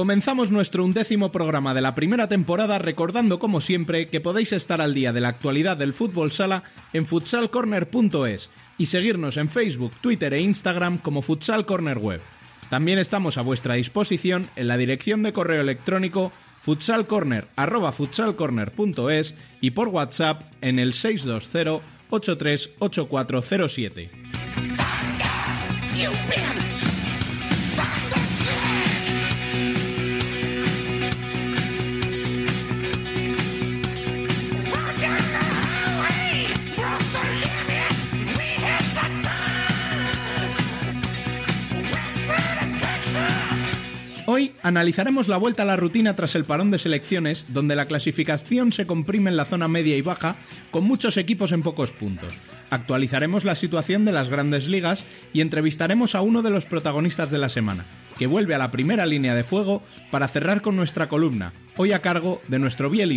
Comenzamos nuestro undécimo programa de la primera temporada recordando como siempre que podéis estar al día de la actualidad del fútbol sala en futsalcorner.es y seguirnos en Facebook, Twitter e Instagram como Futsal Corner Web. También estamos a vuestra disposición en la dirección de correo electrónico futsalcorner@futsalcorner.es y por WhatsApp en el 620 838407. Hoy analizaremos la vuelta a la rutina tras el parón de selecciones, donde la clasificación se comprime en la zona media y baja, con muchos equipos en pocos puntos. Actualizaremos la situación de las grandes ligas y entrevistaremos a uno de los protagonistas de la semana, que vuelve a la primera línea de fuego para cerrar con nuestra columna, hoy a cargo de nuestro Biel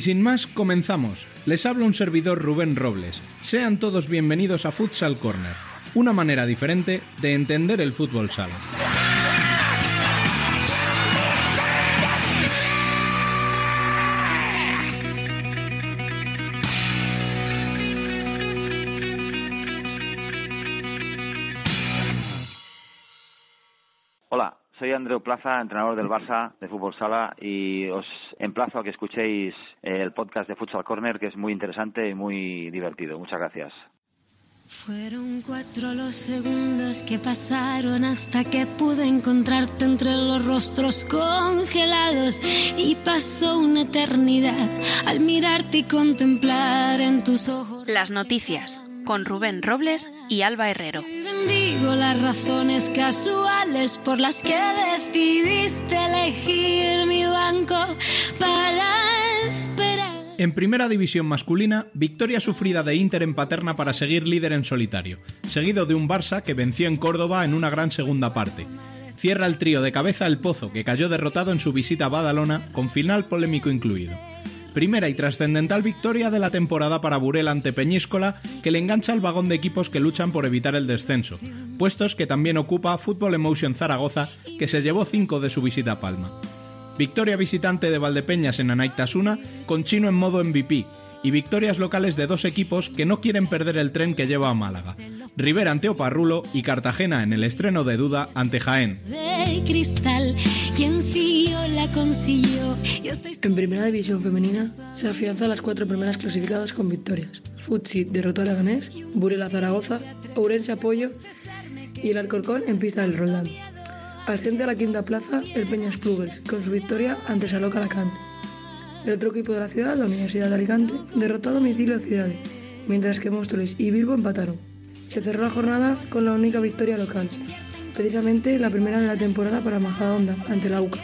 Y sin más, comenzamos. Les habla un servidor Rubén Robles. Sean todos bienvenidos a Futsal Corner, una manera diferente de entender el fútbol sala. Andreu Plaza, entrenador del Barça de Fútbol Sala y os emplazo a que escuchéis el podcast de Futsal Corner que es muy interesante y muy divertido. Muchas gracias. Fueron cuatro los segundos que pasaron hasta que pude encontrarte entre los rostros congelados y pasó una eternidad al mirarte y contemplar en tus ojos Las noticias con Rubén Robles y Alba Herrero. Bendigo las razones casuales por las que decidiste elegir mi banco para esperar. En primera división masculina, victoria sufrida de Inter en Paterna para seguir líder en solitario, seguido de un Barça que venció en Córdoba en una gran segunda parte. Cierra el trío de cabeza el Pozo, que cayó derrotado en su visita a Badalona, con final polémico incluido. Primera y trascendental victoria de la temporada para Burel ante Peñíscola, que le engancha al vagón de equipos que luchan por evitar el descenso, puestos que también ocupa Fútbol Emotion Zaragoza, que se llevó cinco de su visita a Palma. Victoria visitante de Valdepeñas en Anaitasuna, con Chino en modo MVP, y victorias locales de dos equipos que no quieren perder el tren que lleva a Málaga. Rivera ante Oparrulo y Cartagena en el estreno de Duda ante Jaén. esta En primera división femenina se afianzan las cuatro primeras clasificadas con victorias. Futsi derrotó a Leganés, Burela Zaragoza, Ourense Apoyo y el Alcorcón en pista del Roldán. Asciende a la quinta plaza el Peñas Clubes con su victoria ante Saloca Alacante. El otro equipo de la ciudad, la Universidad de Alicante, derrotó a domicilio a Ciudades, mientras que Móstoles y Bilbo empataron. Se cerró la jornada con la única victoria local, precisamente la primera de la temporada para Majadahonda ante la UCA.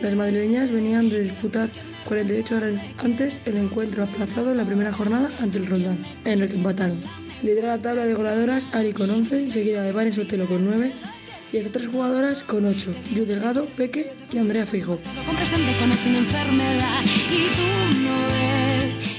Las madrileñas venían de disputar 48 horas antes el encuentro aplazado en la primera jornada ante el Roldán, en el que empataron. Lidera la tabla de goleadoras Ari con 11, seguida de Vanes Sotelo con 9 y hasta tres jugadoras con 8, Yu Delgado, Peque y Andrea Fijo.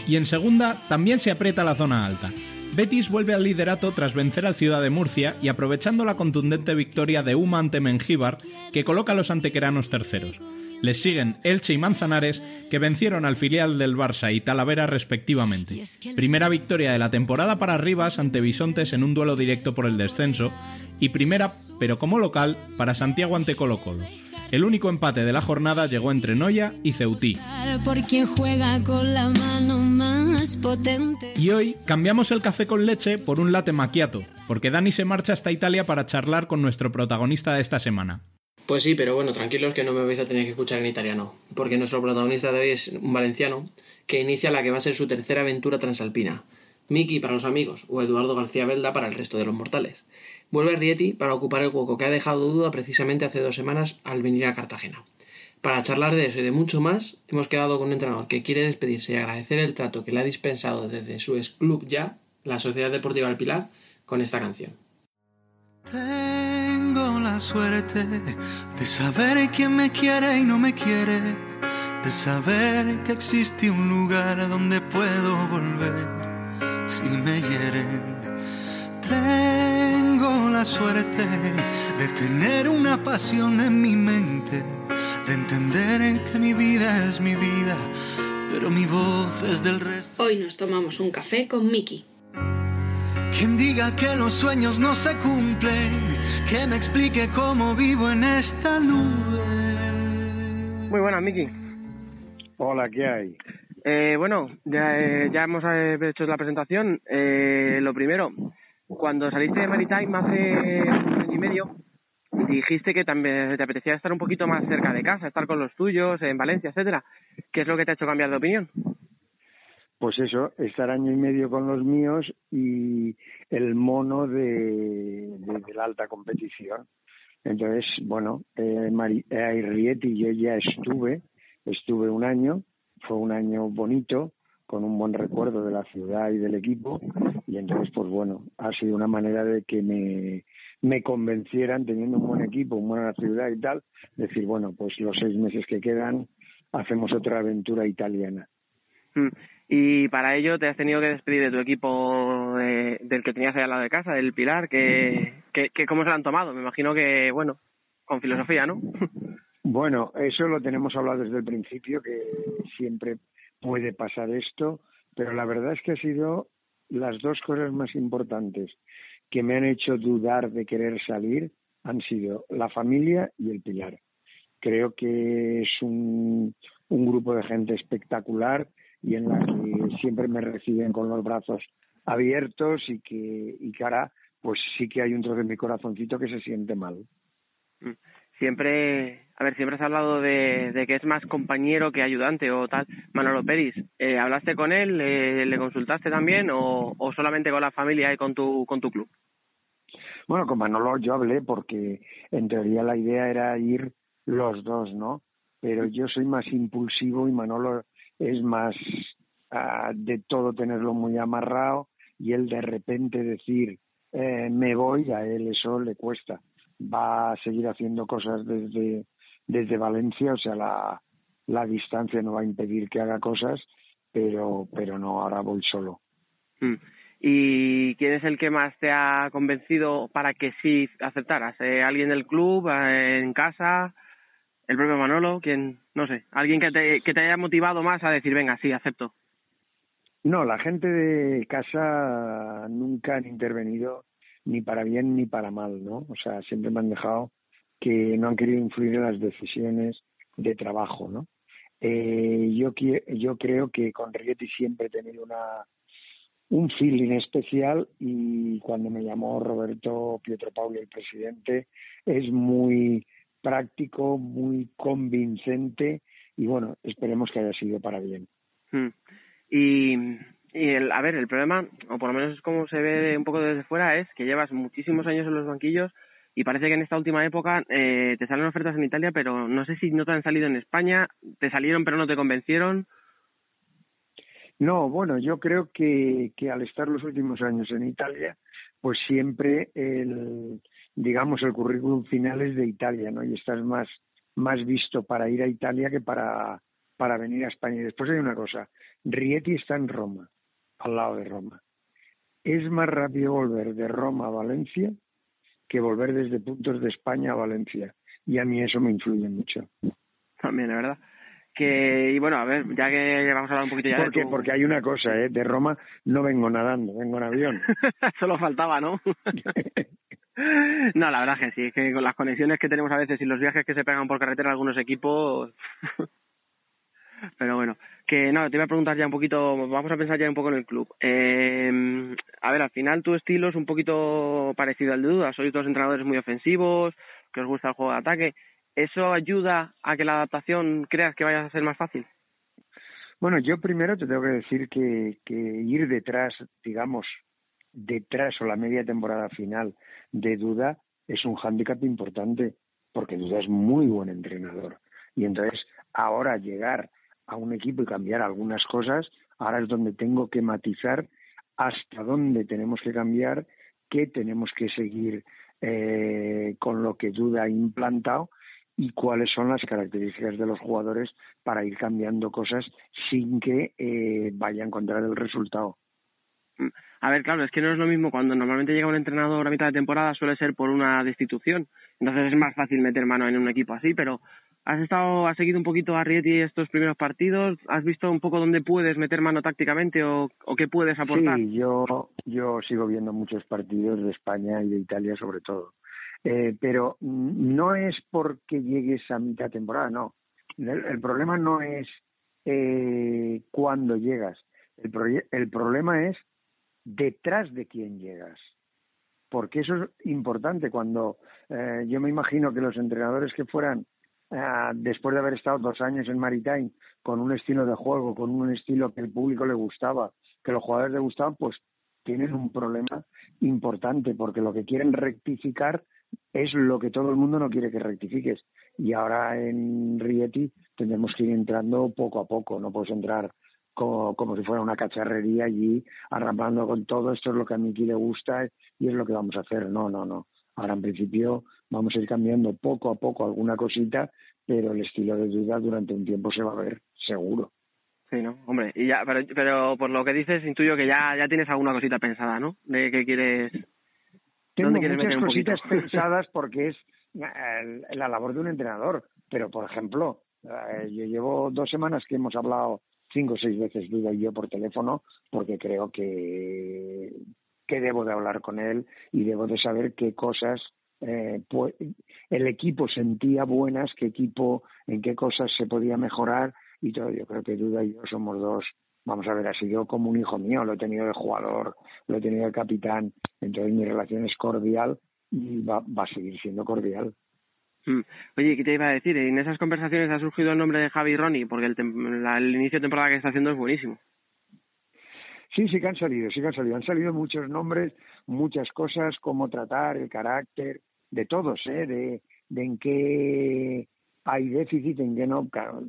Y en segunda también se aprieta la zona alta. Betis vuelve al liderato tras vencer al Ciudad de Murcia y aprovechando la contundente victoria de Uma ante Mengíbar, que coloca a los antequeranos terceros. Les siguen Elche y Manzanares, que vencieron al filial del Barça y Talavera respectivamente. Primera victoria de la temporada para Rivas ante Bisontes en un duelo directo por el descenso, y primera, pero como local, para Santiago ante Colo Colo. El único empate de la jornada llegó entre Noya y Ceutí. Y hoy cambiamos el café con leche por un latte macchiato, porque Dani se marcha hasta Italia para charlar con nuestro protagonista de esta semana. Pues sí, pero bueno, tranquilos que no me vais a tener que escuchar en italiano, porque nuestro protagonista de hoy es un valenciano que inicia la que va a ser su tercera aventura transalpina. Miki para los amigos o Eduardo García Belda para el resto de los mortales. Vuelve Rieti para ocupar el hueco que ha dejado duda precisamente hace dos semanas al venir a Cartagena. Para charlar de eso y de mucho más, hemos quedado con un entrenador que quiere despedirse y agradecer el trato que le ha dispensado desde su ex club ya, la Sociedad Deportiva del Pilar, con esta canción. Tengo la suerte de saber quién me quiere y no me quiere, de saber que existe un lugar donde puedo volver si me hieren. Tengo la suerte de tener una pasión en mi mente, de entender que mi vida es mi vida, pero mi voz es del resto. Hoy nos tomamos un café con Miki. Quien diga que los sueños no se cumplen, que me explique cómo vivo en esta nube. Muy buenas, Miki. Hola, ¿qué hay? Eh, bueno, ya, eh, ya hemos eh, hecho la presentación. Eh, lo primero, cuando saliste de Maritime hace un año y medio, dijiste que también te apetecía estar un poquito más cerca de casa, estar con los tuyos, en Valencia, etcétera. ¿Qué es lo que te ha hecho cambiar de opinión? Pues eso, estar año y medio con los míos y el mono de, la alta competición. Entonces, bueno, eh, Mari, eh, yo ya estuve, estuve un año, fue un año bonito, con un buen recuerdo de la ciudad y del equipo, y entonces, pues bueno, ha sido una manera de que me, me convencieran, teniendo un buen equipo, una buena ciudad y tal, decir, bueno, pues los seis meses que quedan hacemos otra aventura italiana. Mm. Y para ello te has tenido que despedir de tu equipo de, del que tenías ahí al lado de casa, del Pilar, que, que, que cómo se lo han tomado. Me imagino que, bueno, con filosofía, ¿no? Bueno, eso lo tenemos hablado desde el principio, que siempre puede pasar esto, pero la verdad es que ha sido las dos cosas más importantes que me han hecho dudar de querer salir han sido la familia y el pilar. Creo que es un, un grupo de gente espectacular y en la que siempre me reciben con los brazos abiertos y que, y que ahora pues sí que hay un trozo de mi corazoncito que se siente mal. Siempre, a ver, siempre has hablado de, de que es más compañero que ayudante o tal. Manolo Peris, eh, ¿hablaste con él? Eh, ¿Le consultaste también o, o solamente con la familia y con tu, con tu club? Bueno, con Manolo yo hablé porque en teoría la idea era ir los dos, ¿no? Pero yo soy más impulsivo y Manolo es más uh, de todo tenerlo muy amarrado y él de repente decir eh, me voy, a él eso le cuesta. Va a seguir haciendo cosas desde, desde Valencia, o sea, la, la distancia no va a impedir que haga cosas, pero, pero no, ahora voy solo. Mm. ¿Y quién es el que más te ha convencido para que sí aceptaras? ¿Eh, ¿Alguien del club, eh, en casa, el propio Manolo? ¿Quién? No sé, alguien que te, haya motivado más a decir, venga, sí, acepto. No, la gente de casa nunca han intervenido ni para bien ni para mal, ¿no? O sea, siempre me han dejado que no han querido influir en las decisiones de trabajo, ¿no? Eh, yo, yo creo que con Rieti siempre he tenido una un feeling especial y cuando me llamó Roberto Pietro Pauli, el presidente, es muy práctico, muy convincente y bueno, esperemos que haya sido para bien. Hmm. Y, y el, a ver, el problema, o por lo menos es como se ve un poco desde fuera, es que llevas muchísimos años en los banquillos y parece que en esta última época eh, te salen ofertas en Italia, pero no sé si no te han salido en España, te salieron pero no te convencieron. No, bueno, yo creo que, que al estar los últimos años en Italia, pues siempre el, digamos, el currículum final es de Italia, ¿no? Y estás más, más visto para ir a Italia que para, para venir a España. Y después hay una cosa, Rieti está en Roma, al lado de Roma. Es más rápido volver de Roma a Valencia que volver desde puntos de España a Valencia. Y a mí eso me influye mucho. También, la verdad que y bueno a ver ya que vamos a hablar un poquito ya porque de tu... porque hay una cosa eh de Roma no vengo nadando vengo en avión solo faltaba no No, la verdad que sí, es que con las conexiones que tenemos a veces y los viajes que se pegan por carretera algunos equipos... Pero bueno, que no, te iba a preguntar ya un poquito, vamos a pensar ya un poco en el club. Eh, a ver, al final tu estilo es un poquito parecido al de Duda, sois dos entrenadores muy ofensivos, que os gusta el juego de ataque. ¿Eso ayuda a que la adaptación creas que vaya a ser más fácil? Bueno, yo primero te tengo que decir que, que ir detrás, digamos, detrás o la media temporada final de Duda es un hándicap importante, porque Duda es muy buen entrenador. Y entonces, ahora llegar a un equipo y cambiar algunas cosas, ahora es donde tengo que matizar hasta dónde tenemos que cambiar, qué tenemos que seguir eh, con lo que Duda ha implantado y cuáles son las características de los jugadores para ir cambiando cosas sin que eh, vaya a encontrar el resultado. A ver, claro, es que no es lo mismo cuando normalmente llega un entrenador a mitad de temporada suele ser por una destitución, entonces es más fácil meter mano en un equipo así, pero has estado, has seguido un poquito a Rieti estos primeros partidos, has visto un poco dónde puedes meter mano tácticamente o, o qué puedes aportar. Sí, yo, yo sigo viendo muchos partidos de España y de Italia sobre todo. Eh, pero no es porque llegues a mitad temporada, no. El, problema no es eh, cuándo llegas. El, el problema es detrás de quién llegas. Porque eso es importante. Cuando eh, yo me imagino que los entrenadores que fueran, eh, después de haber estado dos años en Maritime, con un estilo de juego, con un estilo que el público le gustaba, que los jugadores le gustaban, pues tienen un problema importante, porque lo que quieren rectificar es lo que todo el mundo no quiere que rectifiques. Y ahora en Rieti tendremos que ir entrando poco a poco, no puedes entrar como, como si fuera una cacharrería allí arrampando con todo, esto es lo que a Miki le gusta y es lo que vamos a hacer. No, no, no. Ahora en principio vamos a ir cambiando poco a poco alguna cosita, pero el estilo de duda durante un tiempo se va a ver, seguro. Sí, ¿no? Hombre, y ya, pero, pero por lo que dices, intuyo que ya, ya tienes alguna cosita pensada, ¿no? De qué quieres... Tengo muchas cositas pensadas porque es eh, la labor de un entrenador. Pero, por ejemplo, eh, yo llevo dos semanas que hemos hablado cinco o seis veces Duda y yo por teléfono porque creo que, que debo de hablar con él y debo de saber qué cosas eh, el equipo sentía buenas, qué equipo, en qué cosas se podía mejorar y todo. Yo creo que Duda y yo somos dos, vamos a ver, ha sido como un hijo mío, lo he tenido de jugador, lo he tenido de capitán, entonces mi relación es cordial y va, va a seguir siendo cordial. Mm. Oye, ¿qué te iba a decir? En esas conversaciones ha surgido el nombre de Javi Ronnie, porque el, tem- la- el inicio de temporada que está haciendo es buenísimo. Sí, sí que han salido, sí que han salido. Han salido muchos nombres, muchas cosas, cómo tratar, el carácter, de todos, ¿eh? De, de en qué hay déficit, en qué no. Claro,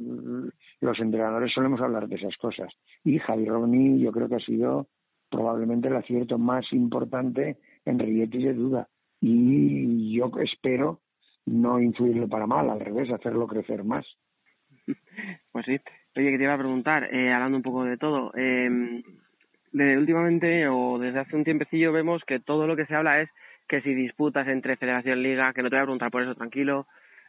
los entrenadores solemos hablar de esas cosas. Y Javi Ronnie yo creo que ha sido probablemente el acierto más importante en Rieti de duda. Y yo espero no influirle para mal, al revés, hacerlo crecer más. Pues sí. Oye, que te iba a preguntar, eh, hablando un poco de todo, eh, últimamente o desde hace un tiempecillo vemos que todo lo que se habla es que si disputas entre Federación Liga, que no te voy a preguntar por eso, tranquilo,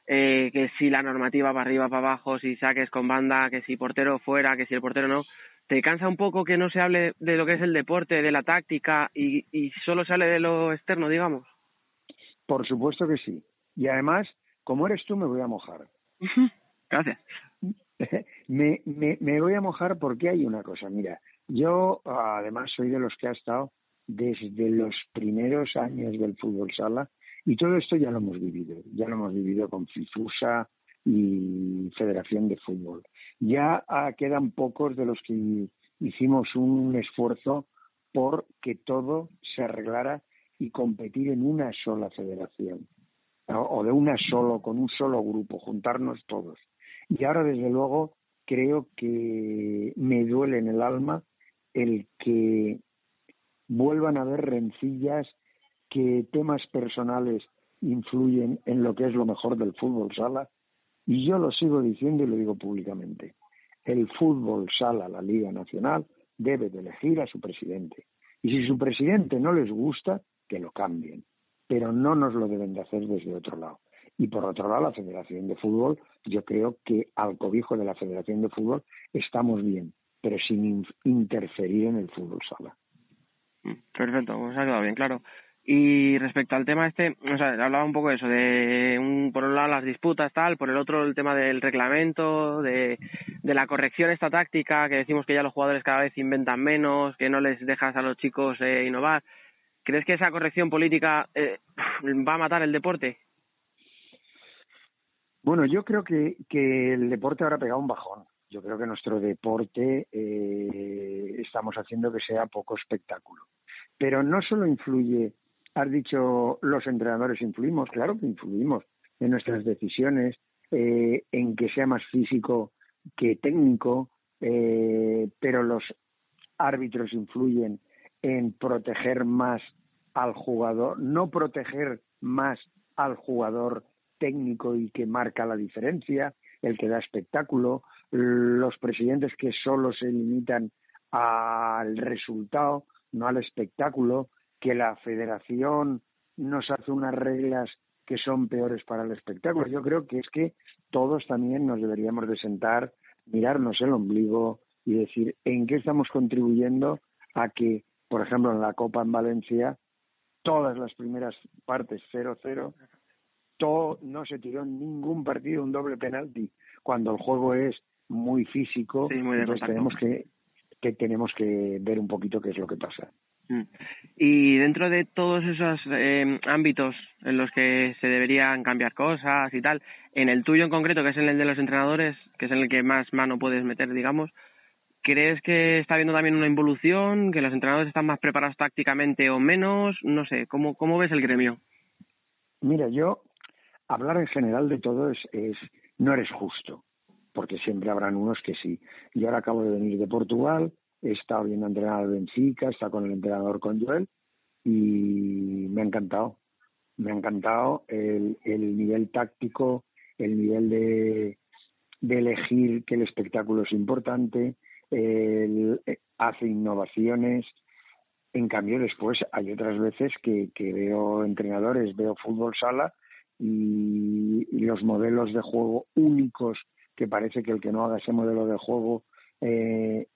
eh, que si la normativa para arriba, para abajo, si saques con banda, que si portero fuera, que si el portero no. ¿Te cansa un poco que no se hable de lo que es el deporte, de la táctica y, y solo se hable de lo externo, digamos? Por supuesto que sí. Y además, como eres tú, me voy a mojar. Gracias. me, me, me voy a mojar porque hay una cosa. Mira, yo además soy de los que ha estado desde los primeros años del fútbol sala y todo esto ya lo hemos vivido. Ya lo hemos vivido con FIFUSA y Federación de Fútbol. Ya ah, quedan pocos de los que hicimos un esfuerzo por que todo se arreglara y competir en una sola federación o de una solo, con un solo grupo, juntarnos todos. Y ahora, desde luego, creo que me duele en el alma el que vuelvan a haber rencillas, que temas personales influyen en lo que es lo mejor del fútbol sala. Y yo lo sigo diciendo y lo digo públicamente. El fútbol sala, la Liga Nacional, debe de elegir a su presidente. Y si su presidente no les gusta, que lo cambien. Pero no nos lo deben de hacer desde otro lado. Y por otro lado, la Federación de Fútbol, yo creo que al cobijo de la Federación de Fútbol estamos bien, pero sin in- interferir en el fútbol sala. Mm, Perfecto, pues ha quedado bien claro. Y respecto al tema este, o sea, hablaba un poco de eso, de un, por un lado las disputas, tal, por el otro el tema del reglamento, de, de la corrección esta táctica, que decimos que ya los jugadores cada vez inventan menos, que no les dejas a los chicos eh, innovar. ¿Crees que esa corrección política eh, va a matar el deporte? Bueno, yo creo que, que el deporte ahora ha pegado un bajón. Yo creo que nuestro deporte eh, estamos haciendo que sea poco espectáculo. Pero no solo influye Has dicho, los entrenadores influimos, claro que influimos en nuestras decisiones, eh, en que sea más físico que técnico, eh, pero los árbitros influyen en proteger más al jugador, no proteger más al jugador técnico y que marca la diferencia, el que da espectáculo, los presidentes que solo se limitan al resultado, no al espectáculo, que la federación nos hace unas reglas que son peores para el espectáculo. Yo creo que es que todos también nos deberíamos de sentar, mirarnos el ombligo y decir en qué estamos contribuyendo a que, por ejemplo, en la Copa en Valencia, todas las primeras partes 0-0, todo, no se tiró en ningún partido un doble penalti, cuando el juego es muy físico, entonces tenemos que, que tenemos que ver un poquito qué es lo que pasa. Mm. Y dentro de todos esos eh, ámbitos en los que se deberían cambiar cosas y tal, en el tuyo en concreto, que es en el de los entrenadores, que es en el que más mano puedes meter, digamos, ¿crees que está habiendo también una involución, que los entrenadores están más preparados tácticamente o menos? No sé, ¿cómo, cómo ves el gremio? Mira, yo hablar en general de todo es, es no eres justo, porque siempre habrán unos que sí. Yo ahora acabo de venir de Portugal, viendo entrenar al Benfica, está con el entrenador con Joel y me ha encantado. Me ha encantado el, el nivel táctico, el nivel de, de elegir que el espectáculo es importante, el, eh, hace innovaciones. En cambio, después hay otras veces que, veo entrenadores, veo fútbol sala y, y, los modelos de juego únicos que parece que el que no haga ese modelo de juego eh,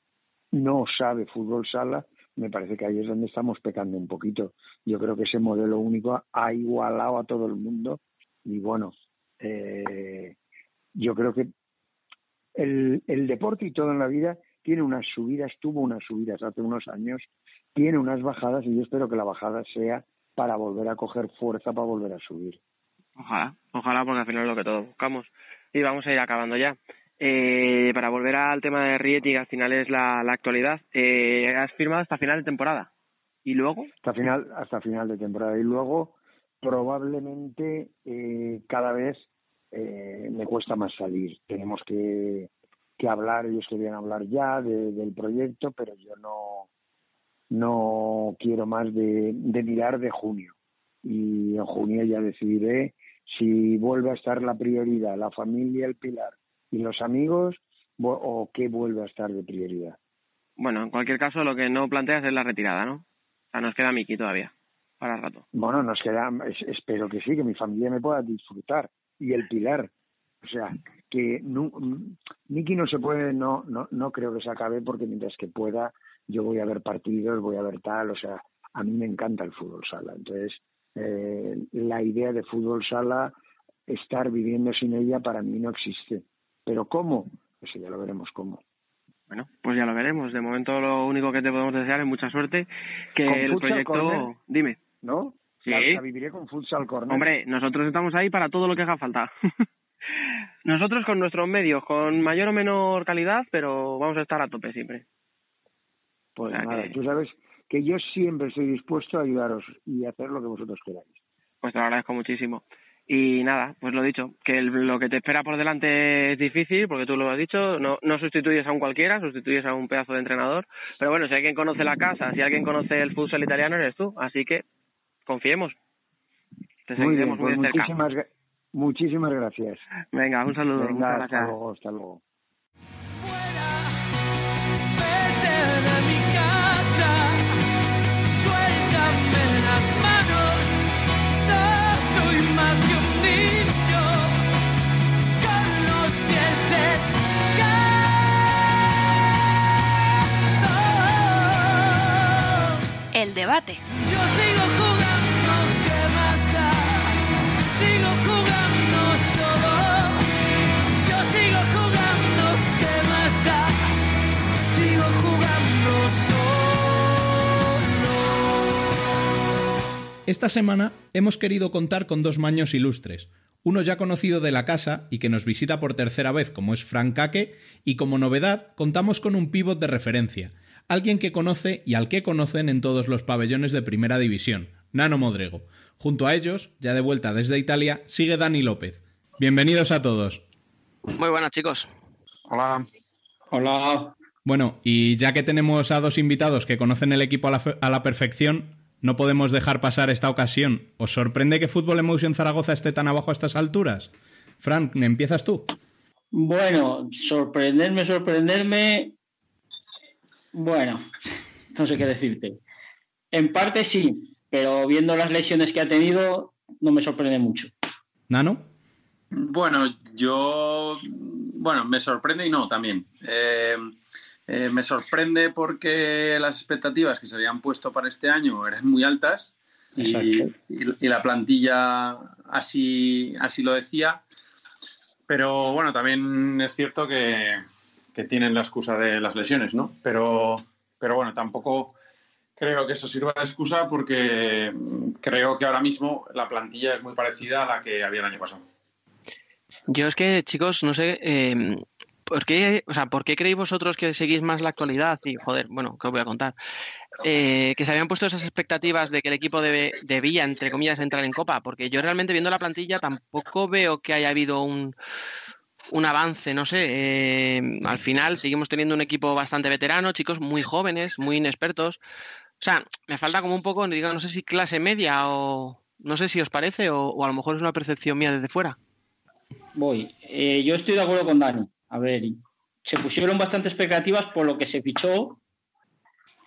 no sabe fútbol sala, me parece que ahí es donde estamos pecando un poquito. Yo creo que ese modelo único ha igualado a todo el mundo y bueno, eh, yo creo que el, el deporte y todo en la vida tiene unas subidas, tuvo unas subidas hace unos años, tiene unas bajadas y yo espero que la bajada sea para volver a coger fuerza, para volver a subir. Ojalá, ojalá, porque al final es lo que todos buscamos. Y vamos a ir acabando ya. Eh, para volver al tema de Rieti, que al final es la, actualidad, eh, has firmado hasta final de temporada. ¿Y luego? Hasta final, hasta final de temporada. Y luego, probablemente, eh, cada vez eh, me cuesta más salir. Tenemos que, que hablar, ellos querían hablar ya de, del proyecto, pero yo no, no quiero más de, de mirar de junio. Y en junio ya decidiré si vuelve a estar la prioridad, la familia, el pilar y los amigos o qué vuelve a estar de prioridad? Bueno, en cualquier caso lo que no planteas es la retirada, ¿no? O sea, nos queda Miki todavía, para el rato. Bueno, nos queda, espero que sí, que mi familia me pueda disfrutar y el pilar. O sea, que no, Miki no se puede, no, no, no creo que se acabe porque mientras que pueda, yo voy a ver partidos, voy a ver tal, o sea, a mí me encanta el fútbol sala. Entonces, eh, la idea de fútbol sala, estar viviendo sin ella para mí no existe. Pero ¿cómo? Pues ya lo veremos cómo. Bueno, pues ya lo veremos. De momento lo único que te podemos desear es mucha suerte. Que el proyecto... Dime. ¿No? Sí. La, viviré con Futsal Corner. Hombre, nosotros estamos ahí para todo lo que haga falta. nosotros con nuestros medios, con mayor o menor calidad, pero vamos a estar a tope siempre. Pues nada, que... tú sabes que yo siempre estoy dispuesto a ayudaros y a hacer lo que vosotros queráis. Pues te lo agradezco muchísimo. Y nada, pues lo dicho, que el, lo que te espera por delante es difícil, porque tú lo has dicho, no, no sustituyes a un cualquiera, sustituyes a un pedazo de entrenador. Pero bueno, si alguien conoce la casa, si alguien conoce el fútbol italiano, eres tú. Así que confiemos. Te muy bien, pues muy muchísimas, muchísimas gracias. Venga, un saludo. Venga, hasta luego, hasta luego. Yo sigo jugando, ¿qué más da? Sigo jugando solo. Yo sigo jugando, ¿qué más da? Sigo jugando solo. Esta semana hemos querido contar con dos maños ilustres. Uno ya conocido de la casa y que nos visita por tercera vez como es Frank Kake, y como novedad contamos con un pivot de referencia – alguien que conoce y al que conocen en todos los pabellones de primera división, Nano Modrego. Junto a ellos, ya de vuelta desde Italia, sigue Dani López. Bienvenidos a todos. Muy buenas chicos. Hola. Hola. Bueno, y ya que tenemos a dos invitados que conocen el equipo a la, a la perfección, no podemos dejar pasar esta ocasión. ¿Os sorprende que Fútbol Emotion Zaragoza esté tan abajo a estas alturas? Frank, ¿empiezas tú? Bueno, sorprenderme, sorprenderme. Bueno, no sé qué decirte. En parte sí, pero viendo las lesiones que ha tenido, no me sorprende mucho. ¿Nano? Bueno, yo. Bueno, me sorprende y no también. Eh, eh, me sorprende porque las expectativas que se habían puesto para este año eran muy altas y, y, y, la plantilla así, así lo decía. Pero bueno, también es cierto que, que, tienen la excusa de las lesiones, ¿no? Pero, pero bueno, tampoco creo que eso sirva de excusa porque creo que ahora mismo la plantilla es muy parecida a la que había el año pasado. Yo es que, chicos, no sé, eh, ¿Por qué, o sea, ¿Por qué creéis vosotros que seguís más la actualidad? Y, joder, bueno, ¿qué os voy a contar? Eh, que se habían puesto esas expectativas de que el equipo debe, debía, entre comillas, entrar en Copa, porque yo realmente viendo la plantilla tampoco veo que haya habido un, un avance, no sé. Eh, al final seguimos teniendo un equipo bastante veterano, chicos muy jóvenes, muy inexpertos. O sea, me falta como un poco, digo, no sé si clase media o no sé si os parece o, o a lo mejor es una percepción mía desde fuera. Voy. Eh, yo estoy de acuerdo con Dani. A ver, se pusieron bastantes expectativas por lo que se fichó,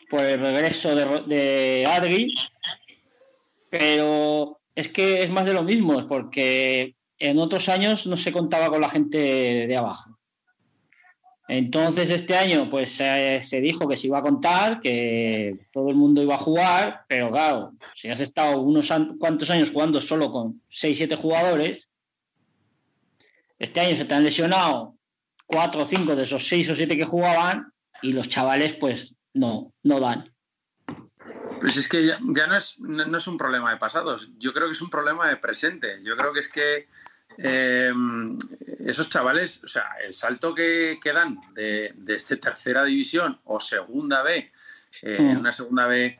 por el regreso de, de Adri, pero es que es más de lo mismo, porque en otros años no se contaba con la gente de abajo. Entonces este año pues eh, se dijo que se iba a contar, que todo el mundo iba a jugar, pero claro, si has estado unos cuantos años jugando solo con 6-7 jugadores, este año se te han lesionado cuatro o cinco de esos seis o siete que jugaban y los chavales pues no, no dan. Pues es que ya, no, es un problema de pasados, yo creo que es un problema de presente. Yo creo que es que eh, esos chavales, o sea, el salto que, que dan de, de este tercera división o segunda B, eh, mm. una segunda B eh,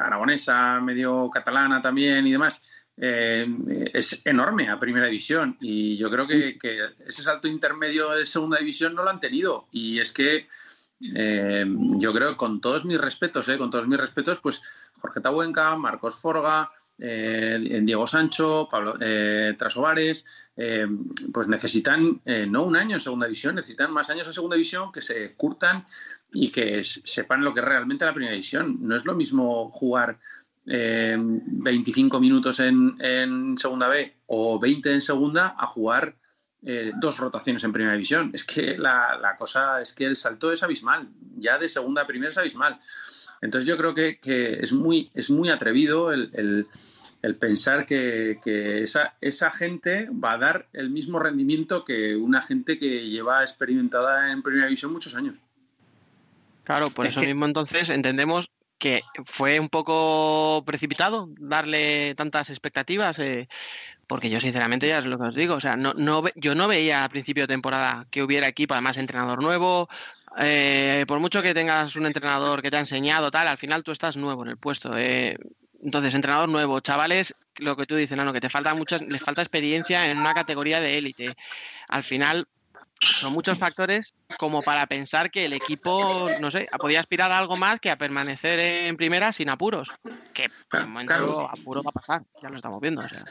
aragonesa, medio catalana también y demás, eh, es enorme a primera división y yo creo que, que, ese salto intermedio de segunda división no lo han tenido y es que eh, yo creo con todos mis respetos, eh, con todos mis respetos, pues Jorge Tabuenca, Marcos Forga, eh, Diego Sancho, Pablo Trasovares, pues necesitan no un año en segunda división, necesitan más años en segunda división que se curtan y que sepan lo que es realmente la primera división. No es lo mismo jugar eh, 25 minutos en, segunda B o 20 en segunda a jugar eh, dos rotaciones en primera división. Es que la, cosa es que el salto es abismal, ya de segunda a primera es abismal. Entonces yo creo que, es, muy, atrevido el, el pensar que, que, esa, esa gente va a dar el mismo rendimiento que una gente que lleva experimentada en primera división muchos años. Claro, por eso mismo entonces entendemos que fue un poco precipitado darle tantas expectativas, eh, porque yo sinceramente ya es lo que os digo, o sea, no, no, yo no veía a principio de temporada que hubiera equipo, además entrenador nuevo, eh, por mucho que tengas un entrenador que te ha enseñado tal, al final tú estás nuevo en el puesto. Eh, entonces, entrenador nuevo, chavales, lo que tú dices, no, no, que te falta mucho, les falta experiencia en una categoría de élite. Al final, son muchos factores como para pensar que el equipo, no sé, podía aspirar a algo más que a permanecer en primera sin apuros. Que por el momento claro. apuro va a pasar, ya lo estamos viendo. O sea.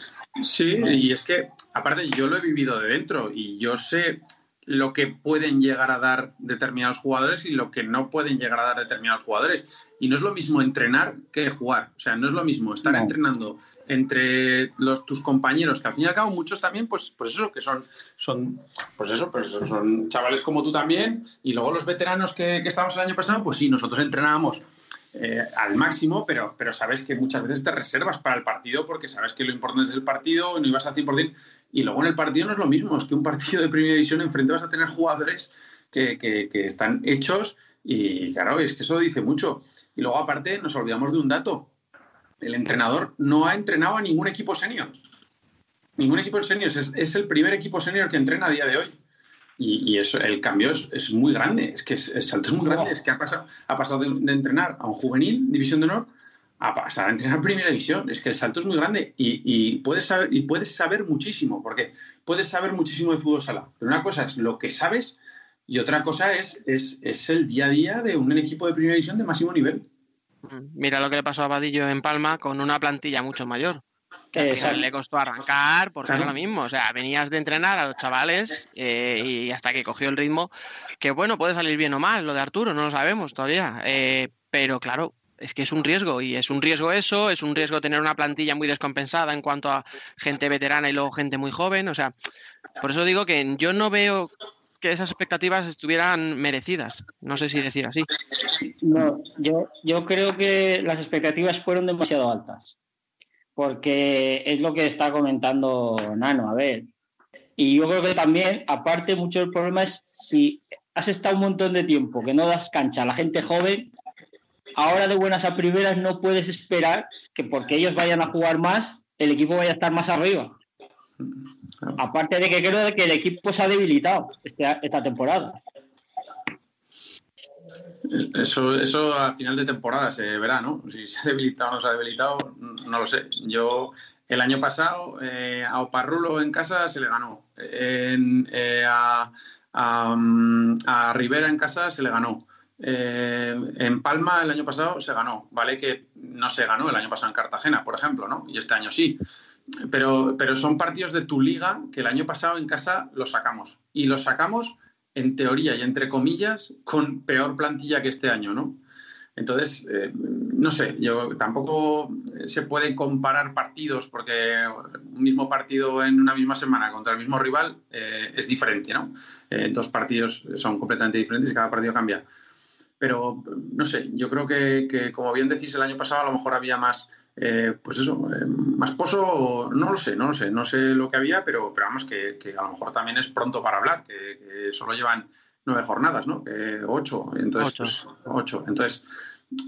Sí, y es que, aparte, yo lo he vivido de dentro y yo sé lo que pueden llegar a dar determinados jugadores y lo que no pueden llegar a dar determinados jugadores. Y no es lo mismo entrenar que jugar. O sea, no es lo mismo estar no. entrenando entre los, tus compañeros, que al fin y al cabo muchos también, pues, pues eso, que son, son, pues eso, pues son chavales como tú también. Y luego los veteranos que, que estábamos el año pasado, pues sí, nosotros entrenábamos eh, al máximo, pero, pero sabes que muchas veces te reservas para el partido porque sabes que lo importante es el partido, no ibas al 100%. Y luego en el partido no es lo mismo, es que un partido de primera división enfrente vas a tener jugadores que, que, están hechos y claro, es que eso dice mucho. Y luego aparte nos olvidamos de un dato. el entrenador no ha entrenado a ningún equipo senior. Ningún equipo senior. Es, es el primer equipo senior que entrena a día de hoy. Y, eso, el cambio es, muy grande. Es que el salto es muy grande. Es que ha pasado, ha pasado de, entrenar a un juvenil, división de honor, a pasar a entrenar primera división. Es que el salto es muy grande y, puedes saber, y puedes saber muchísimo, porque puedes saber muchísimo de fútbol sala. Pero una cosa es lo que sabes y otra cosa es, es, es el día a día de un equipo de primera división de máximo nivel. Mira lo que le pasó a Vadillo en Palma con una plantilla mucho mayor. Que le costó arrancar porque era lo mismo. O sea, venías de entrenar a los chavales eh, y hasta que cogió el ritmo, que bueno, puede salir bien o mal lo de Arturo, no lo sabemos todavía. Eh, pero claro, es que es un riesgo y es un riesgo eso, es un riesgo tener una plantilla muy descompensada en cuanto a gente veterana y luego gente muy joven. O sea, por eso digo que yo no veo que esas expectativas estuvieran merecidas. No sé si decir así. No, yo, yo creo que las expectativas fueron demasiado altas. Porque es lo que está comentando Nano. A ver. Y yo creo que también, aparte, mucho el problema es si has estado un montón de tiempo que no das cancha a la gente joven, ahora de buenas a primeras no puedes esperar que porque ellos vayan a jugar más, el equipo vaya a estar más arriba. Aparte de que creo que el equipo se ha debilitado este, esta temporada. Eso, eso a final de temporada se verá, ¿no? Si se ha debilitado o no se ha debilitado, no lo sé. Yo el año pasado eh, a Oparrulo en casa se le ganó. Eh, a, a, Rivera en casa se le ganó. Eh, en Palma el año pasado se ganó. Vale que no se ganó el año pasado en Cartagena, por ejemplo, ¿no? Y este año sí pero, pero son partidos de tu liga que el año pasado en casa los sacamos. Y los sacamos, en teoría y entre comillas, con peor plantilla que este año, ¿no? Entonces, eh, no sé, yo tampoco se pueden comparar partidos porque un mismo partido en una misma semana contra el mismo rival eh, es diferente, ¿no? Eh, dos partidos son completamente diferentes y cada partido cambia. Pero, no sé, yo creo que, como bien decís, el año pasado a lo mejor había más eh, pues eso, eh, más pozo, no lo sé, no lo sé, no sé lo que había, pero, pero vamos, que, a lo mejor también es pronto para hablar, que, solo llevan nueve jornadas, ¿no? ocho, entonces, pues, ocho. Entonces,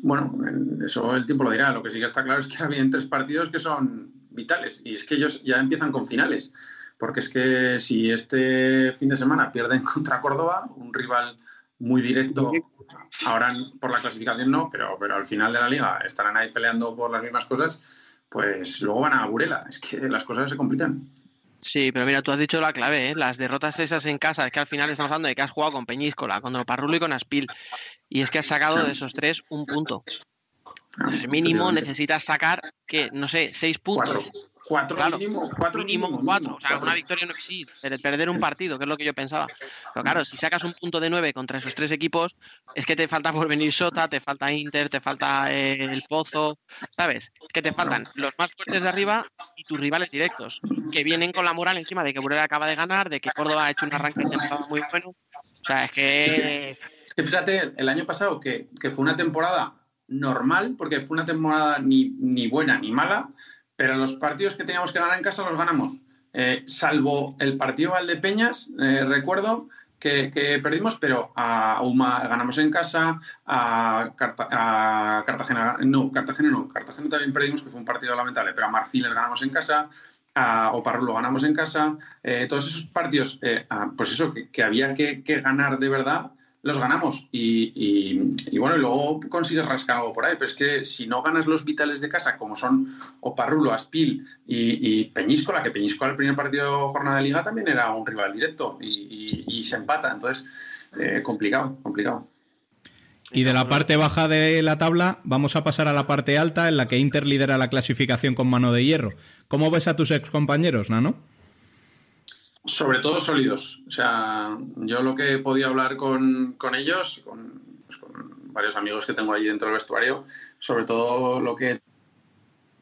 bueno, eso el tiempo lo dirá. Lo que sí que está claro es que había tres partidos que son vitales y es que ellos ya empiezan con finales, porque es que si este fin de semana pierden contra Córdoba, un rival muy directo Ahora por la clasificación no, pero, pero al final de la liga estarán ahí peleando por las mismas cosas, pues luego van a Burela. Es que las cosas se complican. Sí, pero mira, tú has dicho la clave, ¿eh? las derrotas esas en casa, es que al final estamos hablando de que has jugado con Peñíscola, con Parrulo y con Aspil, y es que has sacado de esos tres un punto. Ah, el mínimo necesitas sacar, que no sé, seis puntos. Cuatro mínimo, cuatro mínimo, cuatro. O sea, una victoria no existe. Perder un partido, que es lo que yo pensaba. Pero claro, si sacas un punto de nueve contra esos tres equipos, es que te falta por venir Sota, te falta Inter, te falta eh, el Pozo, ¿sabes? Es que te faltan los más fuertes de arriba y tus rivales directos, que vienen con la moral encima de que Burela acaba de ganar, de que Córdoba ha hecho un arranque muy bueno. O sea, es que... Es que, fíjate, el año pasado, que, que, fue una temporada normal, porque fue una temporada ni, ni buena ni mala, pero los partidos que teníamos que ganar en casa los ganamos. Eh, salvo el partido Valdepeñas, eh, recuerdo que, perdimos, pero a UMA ganamos en casa, a, Cartagena, no, Cartagena no, Cartagena también perdimos, que fue un partido lamentable, pero a Marfiles ganamos en casa, a Oparrulo ganamos en casa, eh, todos esos partidos, pues eso, que, había que, ganar de verdad, los ganamos. Y, bueno, y luego consigues rascar algo por ahí. Pero es que si no ganas los vitales de casa, como son Oparrulo, Aspil y, y Peñíscola, que Peñíscola el primer partido de jornada de liga también era un rival directo y, se empata. Entonces, eh, complicado, complicado. Y de la parte baja de la tabla vamos a pasar a la parte alta en la que Inter lidera la clasificación con mano de hierro. ¿Cómo ves a tus ex compañeros, Nano? Sobre todo sólidos. O sea, yo lo que he podido hablar con, ellos, pues, con, varios amigos que tengo ahí dentro del vestuario, sobre todo lo que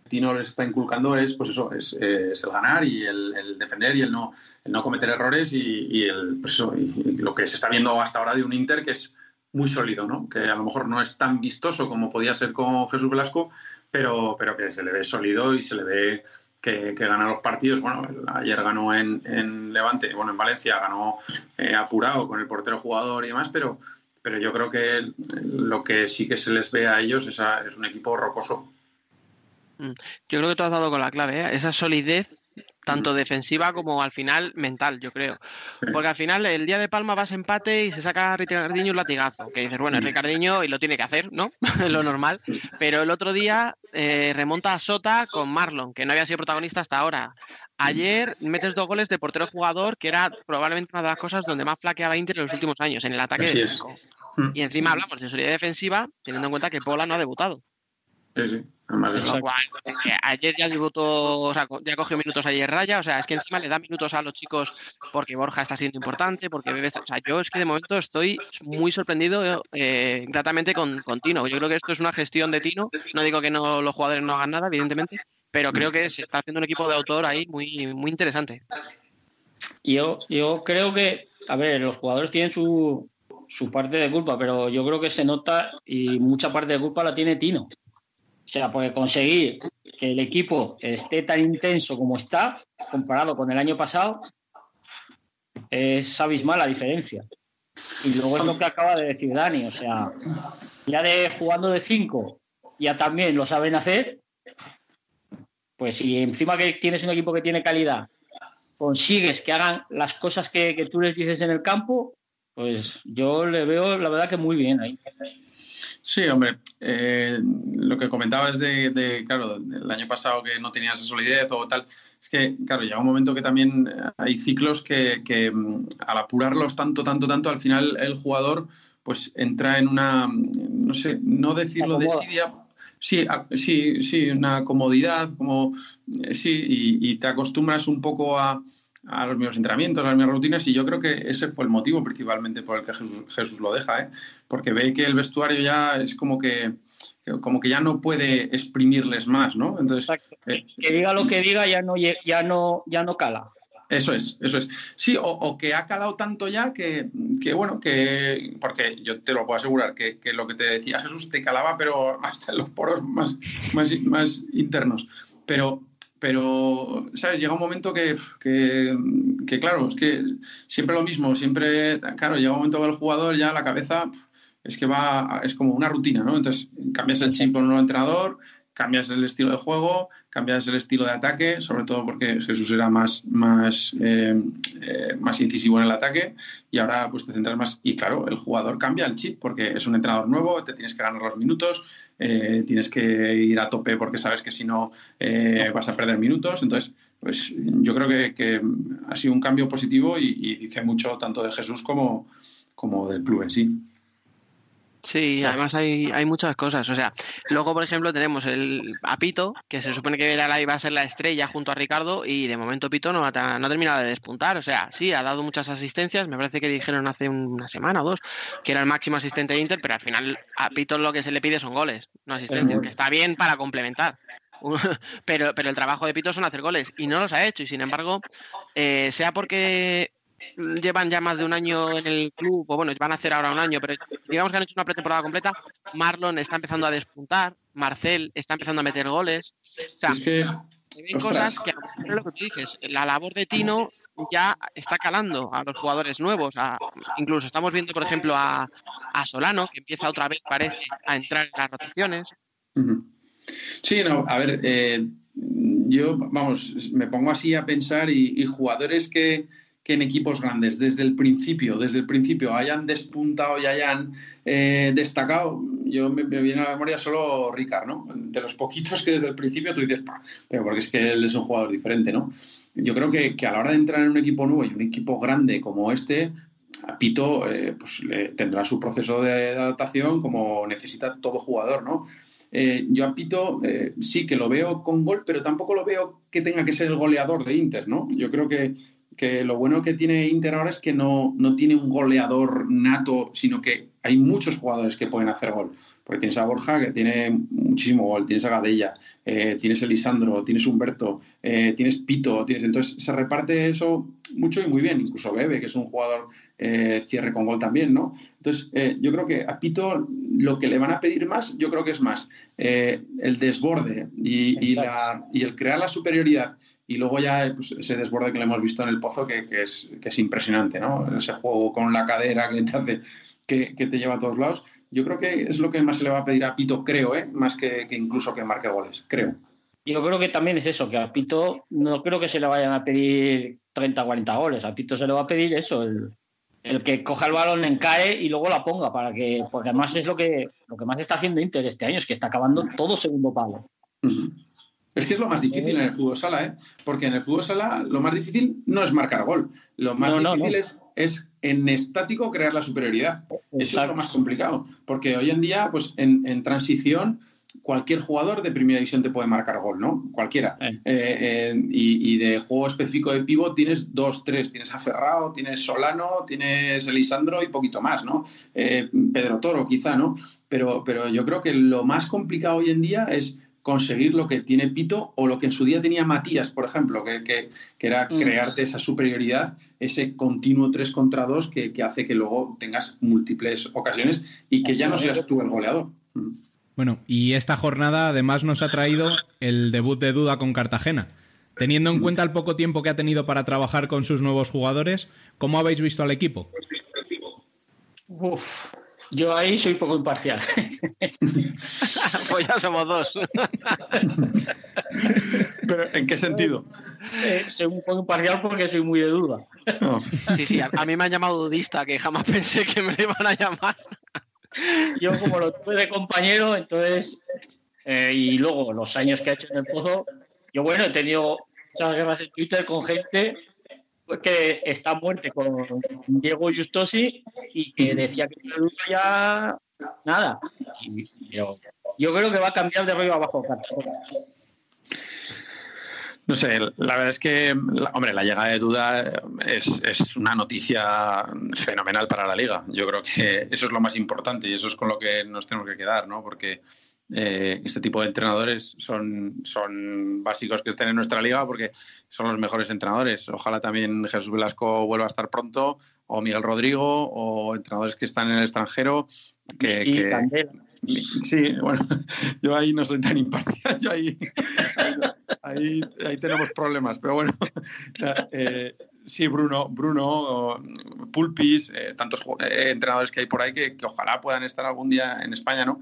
Tino les está inculcando es, pues eso, es, el ganar y el, defender y el no, no cometer errores y, el, pues lo que se está viendo hasta ahora de un Inter que es muy sólido, ¿no? Que a lo mejor no es tan vistoso como podía ser con Jesús Velasco, pero, pero que se le ve sólido y se le ve que, gana los partidos. Bueno, ayer ganó en, Levante, bueno, en Valencia ganó eh, apurado con el portero jugador y demás, pero, pero yo creo que lo que sí que se les ve a ellos es, es un equipo rocoso. Mm. Yo creo que tú has dado con la clave, ¿eh? esa solidez tanto defensiva como al final mental, yo creo. Porque al final el día de Palma vas empate y se saca a Ricardiño un latigazo, que dices, bueno, es Ricardiño y lo tiene que hacer, ¿no? lo normal. Pero el otro día eh, remonta a Sota con Marlon, que no había sido protagonista hasta ahora. Ayer metes dos goles de portero jugador, que era probablemente una de las cosas donde más flaqueaba Inter en los últimos años, en el ataque de mm. Y encima hablamos de solidez defensiva, teniendo en cuenta que Pola no ha debutado. Sí, sí. ayer ya debutó, o sea, ya cogió minutos ayer Raya, o sea, es que encima le da minutos a los chicos porque Borja está siendo importante, porque o sea, yo es que de momento estoy muy sorprendido eh, gratamente con, con, Tino. Yo creo que esto es una gestión de Tino, no digo que no los jugadores no hagan nada, evidentemente, pero creo que se está haciendo un equipo de autor ahí muy, muy interesante. Yo, yo creo que, a ver, los jugadores tienen su, su parte de culpa, pero yo creo que se nota y mucha parte de culpa la tiene Tino. O sea, porque conseguir que el equipo esté tan intenso como está, comparado con el año pasado, es abismal la diferencia. Y luego es lo que acaba de decir Dani, o sea, ya de jugando de 5, ya también lo saben hacer, pues si encima que tienes un equipo que tiene calidad, consigues que hagan las cosas que, que tú les dices en el campo, pues yo le veo la verdad que muy bien ahí. Sí, hombre, eh, lo que comentabas de, claro, el año pasado que no tenías esa solidez o tal, es que, claro, llega un momento que también hay ciclos que, mm, al apurarlos tanto, tanto, tanto, al final el jugador pues entra en una, no sé, no decirlo de desidia, sí, sí, sí, una comodidad, como, eh, sí, y te acostumbras un poco a a los mismos entrenamientos, a las mismas rutinas, y yo creo que ese fue el motivo principalmente por el que Jesús, lo deja, ¿eh? porque ve que el vestuario ya es como que, como que ya no puede exprimirles más, ¿no? Entonces, eh, que diga lo que diga ya no, ya no, ya no cala. Eso es, eso es. Sí, o, que ha calado tanto ya que, que, bueno, que. Porque yo te lo puedo asegurar, que, que, lo que te decía Jesús te calaba, pero hasta en los poros más, más, más internos. Pero, pero, ¿sabes? Llega un momento que, claro, es que siempre lo mismo, siempre, claro, llega un momento del jugador ya la cabeza es que va, es como una rutina, ¿no? Entonces cambias el chip con un nuevo entrenador, cambias el estilo de juego, cambias el estilo de ataque, sobre todo porque Jesús era más, más, eh, eh, más incisivo en el ataque y ahora pues te centras más. Y claro, el jugador cambia el chip porque es un entrenador nuevo, te tienes que ganar los minutos, eh, tienes que ir a tope porque sabes que si no vas a perder minutos. Entonces, pues yo creo que, ha sido un cambio positivo y, y, dice mucho tanto de Jesús como, como del club en sí. Sí, además hay, hay, muchas cosas. O sea, luego, por ejemplo, tenemos el a Pito, que se supone que iba a ser la estrella junto a Ricardo, y de momento Pito no ha, no ha terminado de despuntar. O sea, sí, ha dado muchas asistencias. Me parece que dijeron hace una semana o dos que era el máximo asistente de Inter, pero al final a Pito lo que se le pide son goles, no asistencias. está bien para complementar. pero, pero el trabajo de Pito son hacer goles y no los ha hecho. Y sin embargo, eh, sea porque llevan ya más de un año en el club, o bueno, van a hacer ahora un año, pero digamos que han hecho una pretemporada completa. Marlon está empezando a despuntar, Marcel está empezando a meter goles. O sea, hay cosas que, lo que tú dices, la labor de Tino ya está calando a los jugadores nuevos. incluso estamos viendo, por ejemplo, a, Solano, que empieza otra vez, parece, a entrar en las rotaciones. Sí, no, a ver, eh, yo, vamos, me pongo así a pensar y jugadores que, que en equipos grandes desde el principio, desde el principio hayan despuntado y hayan eh, destacado, yo me, viene a la memoria solo Ricard, ¿no? De los poquitos que desde el principio tú dices, pero porque es que él es un jugador diferente, ¿no? Yo creo que, a la hora de entrar en un equipo nuevo y un equipo grande como este, Pito eh, pues, tendrá su proceso de adaptación como necesita todo jugador, ¿no? Eh, yo a Pito sí que lo veo con gol, pero tampoco lo veo que tenga que ser el goleador de Inter, ¿no? Yo creo que, que lo bueno que tiene Inter ahora es que no, no tiene un goleador nato, sino que hay muchos jugadores que pueden hacer gol. Porque tienes a Borja, que tiene muchísimo gol, tienes a Gadella, eh, tienes a Lisandro, tienes a Humberto, eh, tienes Pito, tienes... entonces se reparte eso mucho y muy bien. Incluso Bebe, que es un jugador eh, cierre con gol también, ¿no? Entonces yo creo que a Pito lo que le van a pedir más, yo creo que es más el desborde y, la, y el crear la superioridad y luego ya pues, ese desborde que le hemos visto en el pozo que, es, que es impresionante, ¿no? Ese juego con la cadera que te hace, que, te lleva a todos lados. Yo creo que es lo que más se le va a pedir a Pito, creo, ¿eh? más que, incluso que marque goles, creo. yo creo que también es eso, que a Pito no creo que se le vayan a pedir 30 40 goles. A Pito se le va a pedir eso, el, que coja el balón, encae y luego la ponga, para que, porque además es lo que, lo que más está haciendo Inter este año, es que está acabando todo segundo palo. Es que es lo más difícil en el fútbol sala, ¿eh? porque en el fútbol sala lo más difícil no es marcar gol, lo más difícil Es, en estático crear la superioridad. Eso es lo más complicado, porque hoy en día, pues en, transición, cualquier jugador de primera división te puede marcar gol, ¿no? Cualquiera. Eh. Eh, y, de juego específico de pivot tienes dos, tres. Tienes a Ferrao, tienes Solano, tienes Elisandro y poquito más, ¿no? Eh, Pedro Toro, quizá, ¿no? Pero, pero yo creo que lo más complicado hoy en día es conseguir lo que tiene Pito o lo que en su día tenía Matías, por ejemplo, que, era mm. crearte esa superioridad, ese continuo 3 contra 2 que, hace que luego tengas múltiples ocasiones y que ya no seas tú el goleador. Mm. Bueno, y esta jornada además nos ha traído el debut de Duda con Cartagena. Teniendo en cuenta el poco tiempo que ha tenido para trabajar con sus nuevos jugadores, ¿cómo habéis visto al equipo? Uf, yo ahí soy poco imparcial. pues ya somos dos. ¿Pero en qué sentido? Eh, soy un poco imparcial porque soy muy de duda. Sí, sí, a, mí me han llamado dudista, que jamás pensé que me iban a llamar. Yo como lo tuve de compañero, entonces, eh, y luego los años que ha hecho en el pozo, yo bueno, he tenido muchas guerras en Twitter con gente que está muerte con Diego Justosi y que decía que ya nada. yo, creo que va a cambiar de arriba abajo. No sé, la verdad es que, hombre, la llegada de Duda es, es, una noticia fenomenal para la liga. Yo creo que eso es lo más importante y eso es con lo que nos tenemos que quedar, ¿no? Porque eh, este tipo de entrenadores son, son básicos que estén en nuestra liga porque son los mejores entrenadores. Ojalá también Jesús Velasco vuelva a estar pronto, o Miguel Rodrigo, o entrenadores que están en el extranjero. Que, Sí, bueno, yo ahí no soy tan imparcial, yo ahí, ahí, ahí, tenemos problemas, pero bueno, eh, sí, Bruno, Bruno, Pulpis, eh, tantos entrenadores que hay por ahí que, ojalá puedan estar algún día en España, ¿no?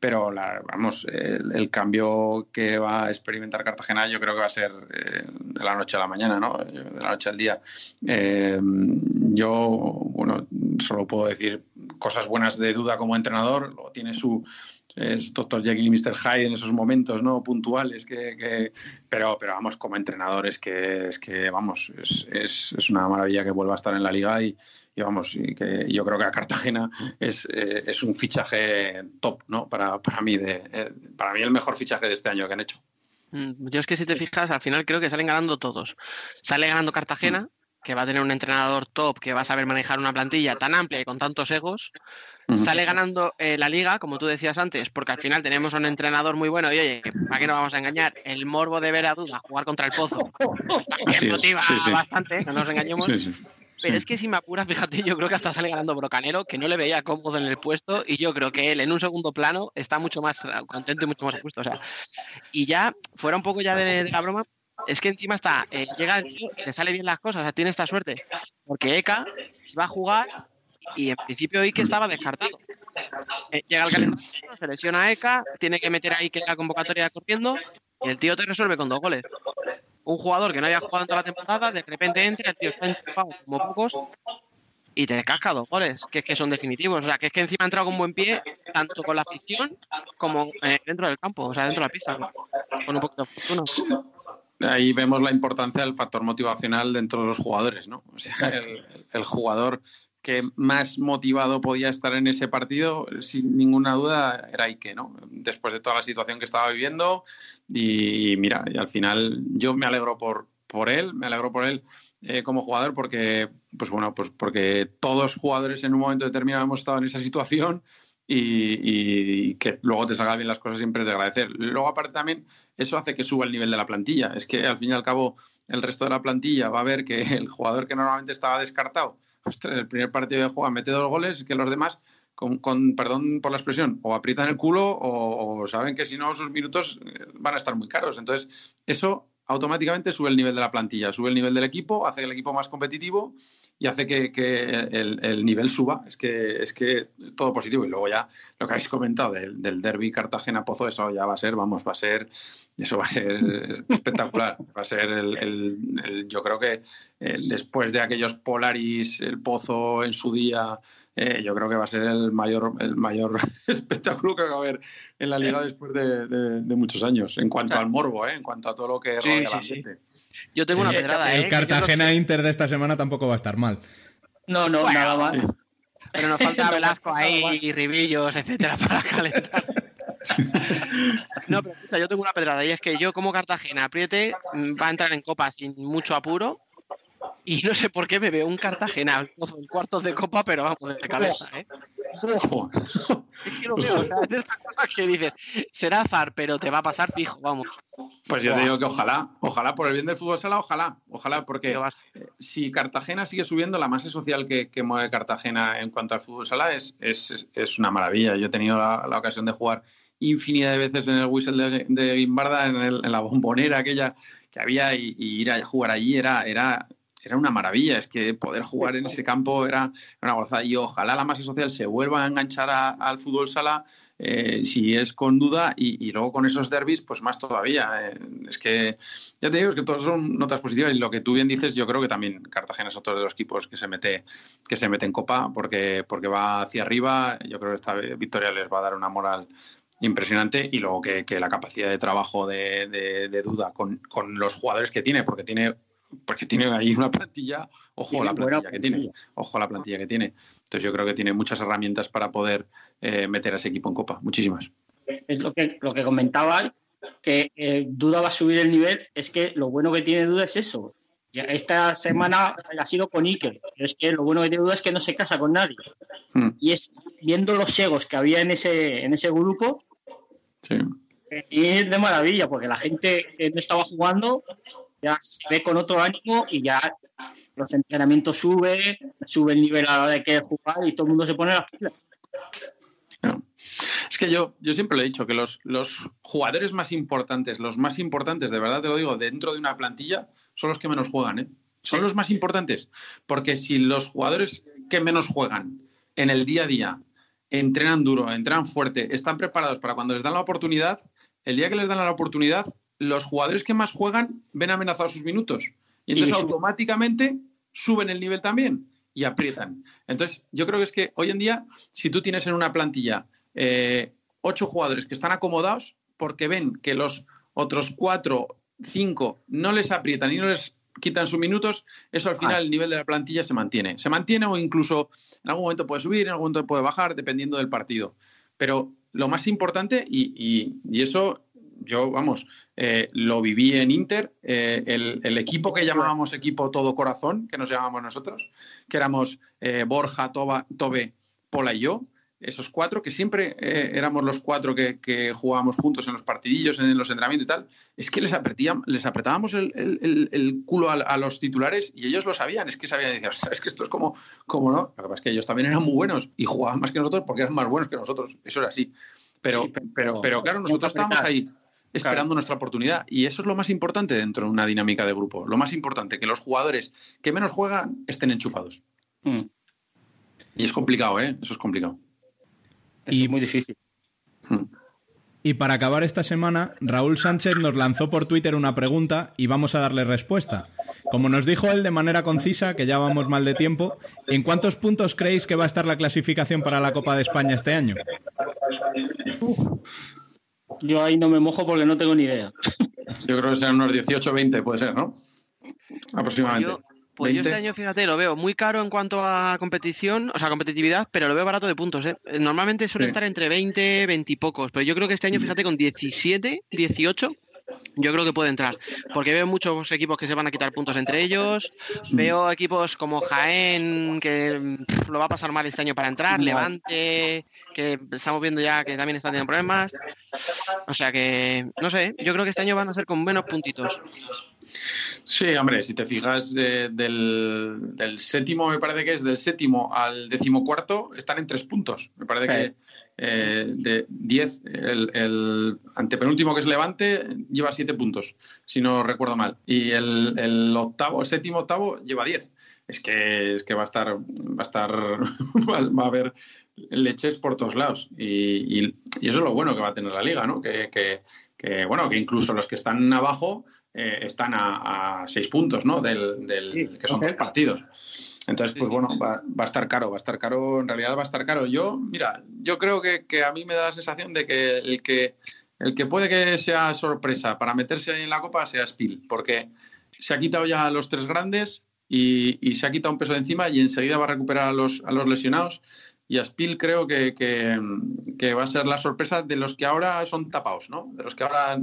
pero vamos, el, cambio que va a experimentar Cartagena yo creo que va a ser eh, de la noche a la mañana, ¿no? De la noche al día. Eh, yo, bueno, solo puedo decir cosas buenas de duda como entrenador, tiene su es Dr. Jekyll y Mr. Hyde en esos momentos no puntuales que, pero pero vamos como entrenador es que es que vamos es, es, es, una maravilla que vuelva a estar en la liga y, y vamos, y que yo creo que a Cartagena es, eh, es un fichaje top, ¿no? Para, para mí, de, eh, para mí el mejor fichaje de este año que han hecho. Mm, yo es que si te fijas, al final creo que salen ganando todos. Sale ganando Cartagena, que va a tener un entrenador top, que va a saber manejar una plantilla tan amplia y con tantos egos. Sale ganando eh, la liga, como tú decías antes, porque al final tenemos un entrenador muy bueno. Y oye, ¿para qué nos vamos a engañar? El morbo de ver a Duda jugar contra el Pozo motiva bastante, no nos engañemos. Pero es que si me fíjate, yo creo que hasta sale ganando Brocanero, que no le veía cómodo en el puesto, y yo creo que él en un segundo plano está mucho más contento y mucho más justo. O sea, y ya, fuera un poco ya de, la broma, es que encima está, eh, llega te sale bien las cosas, o sea, tiene esta suerte, porque Eka va a jugar y en principio Ike estaba descartado. Eh, llega el calentamiento, se lesiona Eka, tiene que meter ahí que la convocatoria corriendo, y el tío te resuelve con dos goles un jugador que no había jugado en toda la temporada, de repente entra, el tío está enchufado como pocos y te casca dos goles, que es que son definitivos. O sea, que es que encima ha entrado con buen pie, tanto con la afición como eh, dentro del campo, o sea, dentro de la pista, con un poquito de Ahí vemos la importancia del factor motivacional dentro de los jugadores, ¿no? O sea, el jugador que más motivado podía estar en ese partido, sin ninguna duda, era Ike, ¿no? Después de toda la situación que estaba viviendo. Y mira, y al final yo me alegro por, por él, me alegro por él eh, como jugador porque, pues bueno, pues porque todos jugadores en un momento determinado hemos estado en esa situación y, que luego te salgan bien las cosas siempre es de agradecer. Luego, aparte también, eso hace que suba el nivel de la plantilla. Es que al fin y al cabo el resto de la plantilla va a ver que el jugador que normalmente estaba descartado el primer partido de juego mete dos goles que los demás, con, perdón por la expresión, o aprietan el culo o, saben que si no sus minutos eh, van a estar muy caros. Entonces, eso automáticamente sube el nivel de la plantilla, sube el nivel del equipo, hace el equipo más competitivo y hace que, el, nivel suba. Es que, es que todo positivo. Y luego ya lo que habéis comentado del, del derby Cartagena-Pozo, eso ya va a ser, vamos, va a ser, eso va a ser espectacular. Va a ser el, yo creo que después de aquellos Polaris, el Pozo en su día, eh, yo creo que va a ser el mayor, el mayor espectáculo que va a haber en la liga después de, muchos años, en cuanto al morbo, ¿eh? en cuanto a todo lo que rodea la gente. Yo tengo una pedrada. El Cartagena Inter de esta semana tampoco va a estar mal. No, no, nada más. Pero nos falta Velasco ahí, y Ribillos, etcétera, para calentar. no, pero escucha, yo tengo una pedrada y es que yo como Cartagena apriete va a entrar en copa sin mucho apuro y no sé por qué me veo un Cartagena en cuartos de copa, pero vamos, de cabeza, ¿eh? es que lo veo, estas cosas que dices, será azar, pero te va a pasar fijo, vamos. Pues yo te digo que ojalá, ojalá, por el bien del fútbol sala, ojalá, ojalá, porque eh, si Cartagena sigue subiendo, la masa social que, mueve Cartagena en cuanto al fútbol sala es, es, una maravilla. Yo he tenido la, ocasión de jugar infinidad de veces en el whistle de, de Guimbarda, en, la bombonera aquella que había, y, y, ir a jugar allí era, era era una maravilla. Es que poder jugar en ese campo era una gozada. Y ojalá la masa social se vuelva a enganchar al fútbol sala, eh, si es con duda, y, luego con esos derbis, pues más todavía. Eh, es que, ya te digo, es que todos son notas positivas. Y lo que tú bien dices, yo creo que también Cartagena es otro de los equipos que se mete, que se mete en copa, porque, porque va hacia arriba. Yo creo que esta victoria les va a dar una moral impresionante y luego que, la capacidad de trabajo de, duda con, con, los jugadores que tiene, porque tiene porque tiene ahí una plantilla, ojo a la plantilla que tiene, ojo a la plantilla que tiene. Entonces yo creo que tiene muchas herramientas para poder eh, meter a ese equipo en Copa, muchísimas. Es lo que, lo que comentaba, que eh, Duda va a subir el nivel, es que lo bueno que tiene Duda es eso. Esta semana ha sido con Iker, pero es que lo bueno que tiene Duda es que no se casa con nadie. Hmm. Y es viendo los egos que había en ese, en ese grupo, sí. y es de maravilla, porque la gente que no estaba jugando ya se ve con otro ánimo y ya los entrenamientos suben, sube el nivel a la hora de que jugar y todo el mundo se pone a las pilas. Es que yo, yo siempre le he dicho que los, los jugadores más importantes, los más importantes, de verdad te lo digo, dentro de una plantilla, son los que menos juegan, ¿eh? Son los más importantes. Porque si los jugadores que menos juegan en el día a día entrenan duro, entrenan fuerte, están preparados para cuando les dan la oportunidad, el día que les dan la oportunidad, los jugadores que más juegan ven amenazados sus minutos. Y entonces automáticamente suben el nivel también y aprietan. Entonces, yo creo que es que hoy en día, si tú tienes en una plantilla eh, ocho jugadores que están acomodados porque ven que los otros cuatro, cinco no les aprietan y no les quitan sus minutos, eso al final el nivel de la plantilla se mantiene. Se mantiene o incluso en algún momento puede subir, en algún momento puede bajar, dependiendo del partido. Pero lo más importante, y, y eso yo, vamos, eh, lo viví en Inter, eh, el, equipo que llamábamos equipo todo corazón, que nos llamábamos nosotros, que éramos eh, Borja, Toba, Tobe, Pola y yo, esos cuatro, que siempre éramos los cuatro que, jugábamos juntos en los partidillos, en los entrenamientos y tal, es que les, les apretábamos el, culo a, los titulares y ellos lo sabían, es que sabían, decir, es que esto es como, como no, lo que pasa es que ellos también eran muy buenos y jugaban más que nosotros porque eran más buenos que nosotros, eso era así. Pero, pero, pero, claro, nosotros estábamos ahí esperando nuestra oportunidad. Y eso es lo más importante dentro de una dinámica de grupo. Lo más importante, que los jugadores que menos juegan estén enchufados. Mm. Y es complicado, ¿eh? Eso es complicado. y muy difícil. Mm. Y para acabar esta semana, Raúl Sánchez nos lanzó por Twitter una pregunta y vamos a darle respuesta. Como nos dijo él de manera concisa, que ya vamos mal de tiempo, ¿en cuántos puntos creéis que va a estar la clasificación para la Copa de España este año? Yo ahí no me mojo porque no tengo ni idea. Yo creo que sean unos 18 20, puede ser, ¿no? Aproximadamente. Pues yo, este año, fíjate, lo veo muy caro en cuanto a competición, o sea, competitividad, pero lo veo barato de puntos. ¿eh? Normalmente suele estar entre 20, 20 y pocos, pero yo creo que este año, fíjate, con 17, 18, yo creo que puede entrar, porque veo muchos equipos que se van a quitar puntos entre ellos, veo equipos como Jaén, que lo va a pasar mal este año para entrar, Levante, que estamos viendo ya que también están teniendo problemas, o sea que, no sé, yo creo que este año van a ser con menos puntitos. Sí, hombre, si te fijas eh, del, séptimo, me parece que es del séptimo al decimocuarto, están en tres puntos. Me parece que eh, de diez, el, el, antepenúltimo que es Levante lleva siete puntos, si no recuerdo mal. Y el, el octavo, séptimo, octavo lleva diez. Es que, es que va a estar, va a estar, va a haber leches por todos lados. Y, y, eso es lo bueno que va a tener la liga, ¿no? Que, que, que bueno, que incluso los que están abajo eh, están a, seis puntos, ¿no? Del, del que son dos partidos. Entonces, pues bueno, va, va, a estar caro, va a estar caro, en realidad va a estar caro. Yo, mira, yo creo que, que, a mí me da la sensación de que el que el que puede que sea sorpresa para meterse ahí en la copa sea Spiel, porque se ha quitado ya a los tres grandes y, y, se ha quitado un peso de encima y enseguida va a recuperar a los, a los lesionados. Y a Spiel creo que, que, que, va a ser la sorpresa de los que ahora son tapados, ¿no? De los que ahora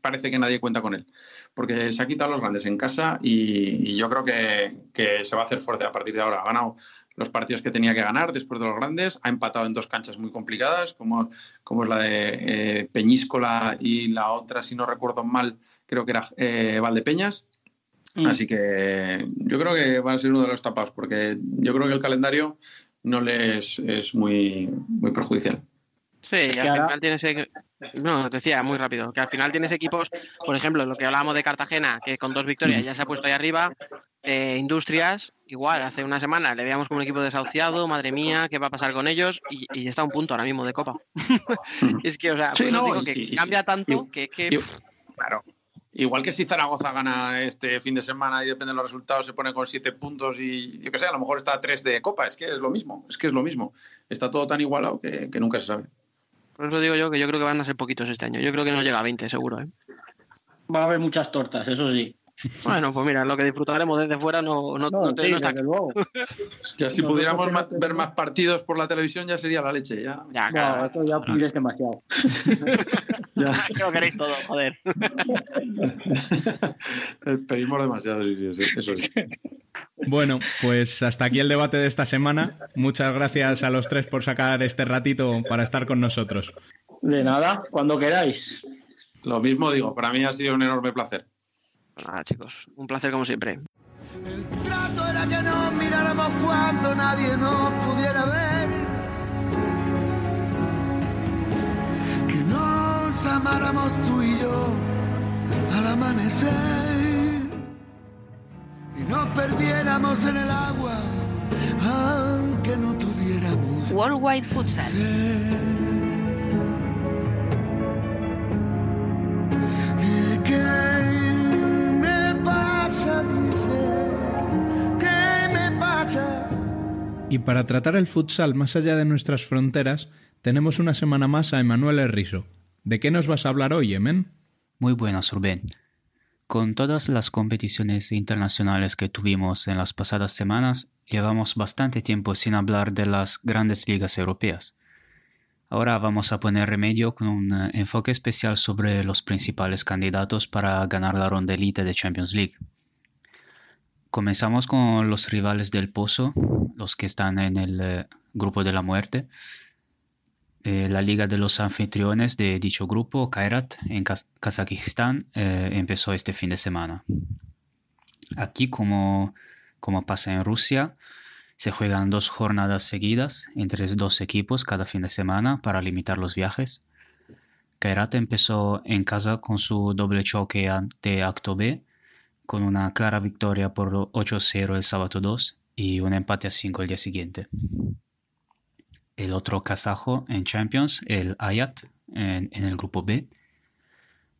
parece que nadie cuenta con él, porque se ha quitado los grandes en casa y, y yo creo que, que, se va a hacer fuerte a partir de ahora. Ha ganado los partidos que tenía que ganar después de los grandes, ha empatado en dos canchas muy complicadas, como, como es la de eh, Peñíscola y la otra, si no recuerdo mal, creo que era eh, Valdepeñas. Mm. Así que yo creo que va a ser uno de los tapados, porque yo creo que el calendario no les es muy, muy perjudicial. Sí, al final tienes. No, decía muy rápido, que al final tienes equipos, por ejemplo, lo que hablábamos de Cartagena, que con dos victorias ya se ha puesto ahí arriba. Eh, Industrias, igual, hace una semana le veíamos como un equipo desahuciado, madre mía, ¿qué va a pasar con ellos? Y, y está a un punto ahora mismo de Copa. es que, o sea, sí, pues no, digo que sí, cambia sí. tanto Y- que. que y- claro. Igual que si Zaragoza gana este fin de semana y depende de los resultados, se pone con siete puntos y yo qué sé, a lo mejor está a tres de Copa. Es que es lo mismo, es que es lo mismo. Está todo tan igualado que, que nunca se sabe. Por eso digo yo que yo creo que van a ser poquitos este año. Yo creo que no llega a 20, seguro. ¿eh? Va a haber muchas tortas, eso sí. Bueno, pues mira, lo que disfrutaremos desde fuera no, no, No, no te- sí, no está luego. Ya si pudiéramos ver más partidos por la televisión ya sería la leche. Ya, Ya, No, esto ya pides demasiado. que lo queréis todo, joder. Eh, Pedimos demasiado, sí, sí, sí, eso sí. Bueno, pues hasta aquí el debate de esta semana. Muchas gracias a los tres por sacar este ratito para estar con nosotros. De nada, cuando queráis. Lo mismo digo, para mí ha sido un enorme placer. Nada, chicos, un placer como siempre. trato era que nos miráramos cuando nadie nos pudiera ver. Que nos amáramos tú y yo al amanecer. Y nos perdiéramos en el agua, aunque no tuviéramos Worldwide Futsal. ¿Y Y para tratar el futsal más allá de nuestras fronteras, tenemos una semana más a Emanuel Herriso. ¿De qué nos vas a hablar hoy, Emen? Muy buenas, Rubén. Con todas las competiciones internacionales que tuvimos en las pasadas semanas, llevamos bastante tiempo sin hablar de las grandes ligas europeas. Ahora vamos a poner remedio con un eh, enfoque especial sobre los principales candidatos para ganar la ronda elite de Champions League. Comenzamos con los rivales del Pozo, los que están en el eh, grupo de la muerte. Eh, la Liga de los Anfitriones de dicho grupo, Kairat, en Kaz- Kazajistán, eh, empezó este fin de semana. Aquí, como, como pasa en Rusia, se juegan dos jornadas seguidas entre dos equipos cada fin de semana para limitar los viajes. Kairat empezó en casa con su doble choque ante Acto B, con una clara victoria por 8-0 el sábado 2 y un empate a 5 el día siguiente. El otro kazajo en Champions, el Ayat, en, el grupo B,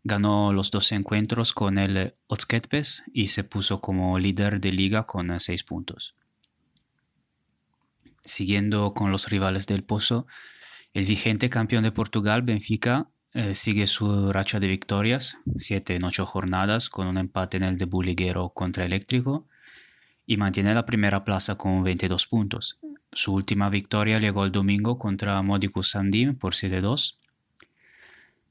ganó los dos encuentros con el Otsketpes y se puso como líder de liga con 6 puntos. Siguiendo con los rivales del Pozo, el vigente campeón de Portugal, Benfica, eh, sigue su racha de victorias, 7 en 8 jornadas, con un empate en el debut liguero contra Eléctrico, y mantiene la primera plaza con 22 puntos. Su última victoria llegó el domingo contra Modicus Sandim por 7-2,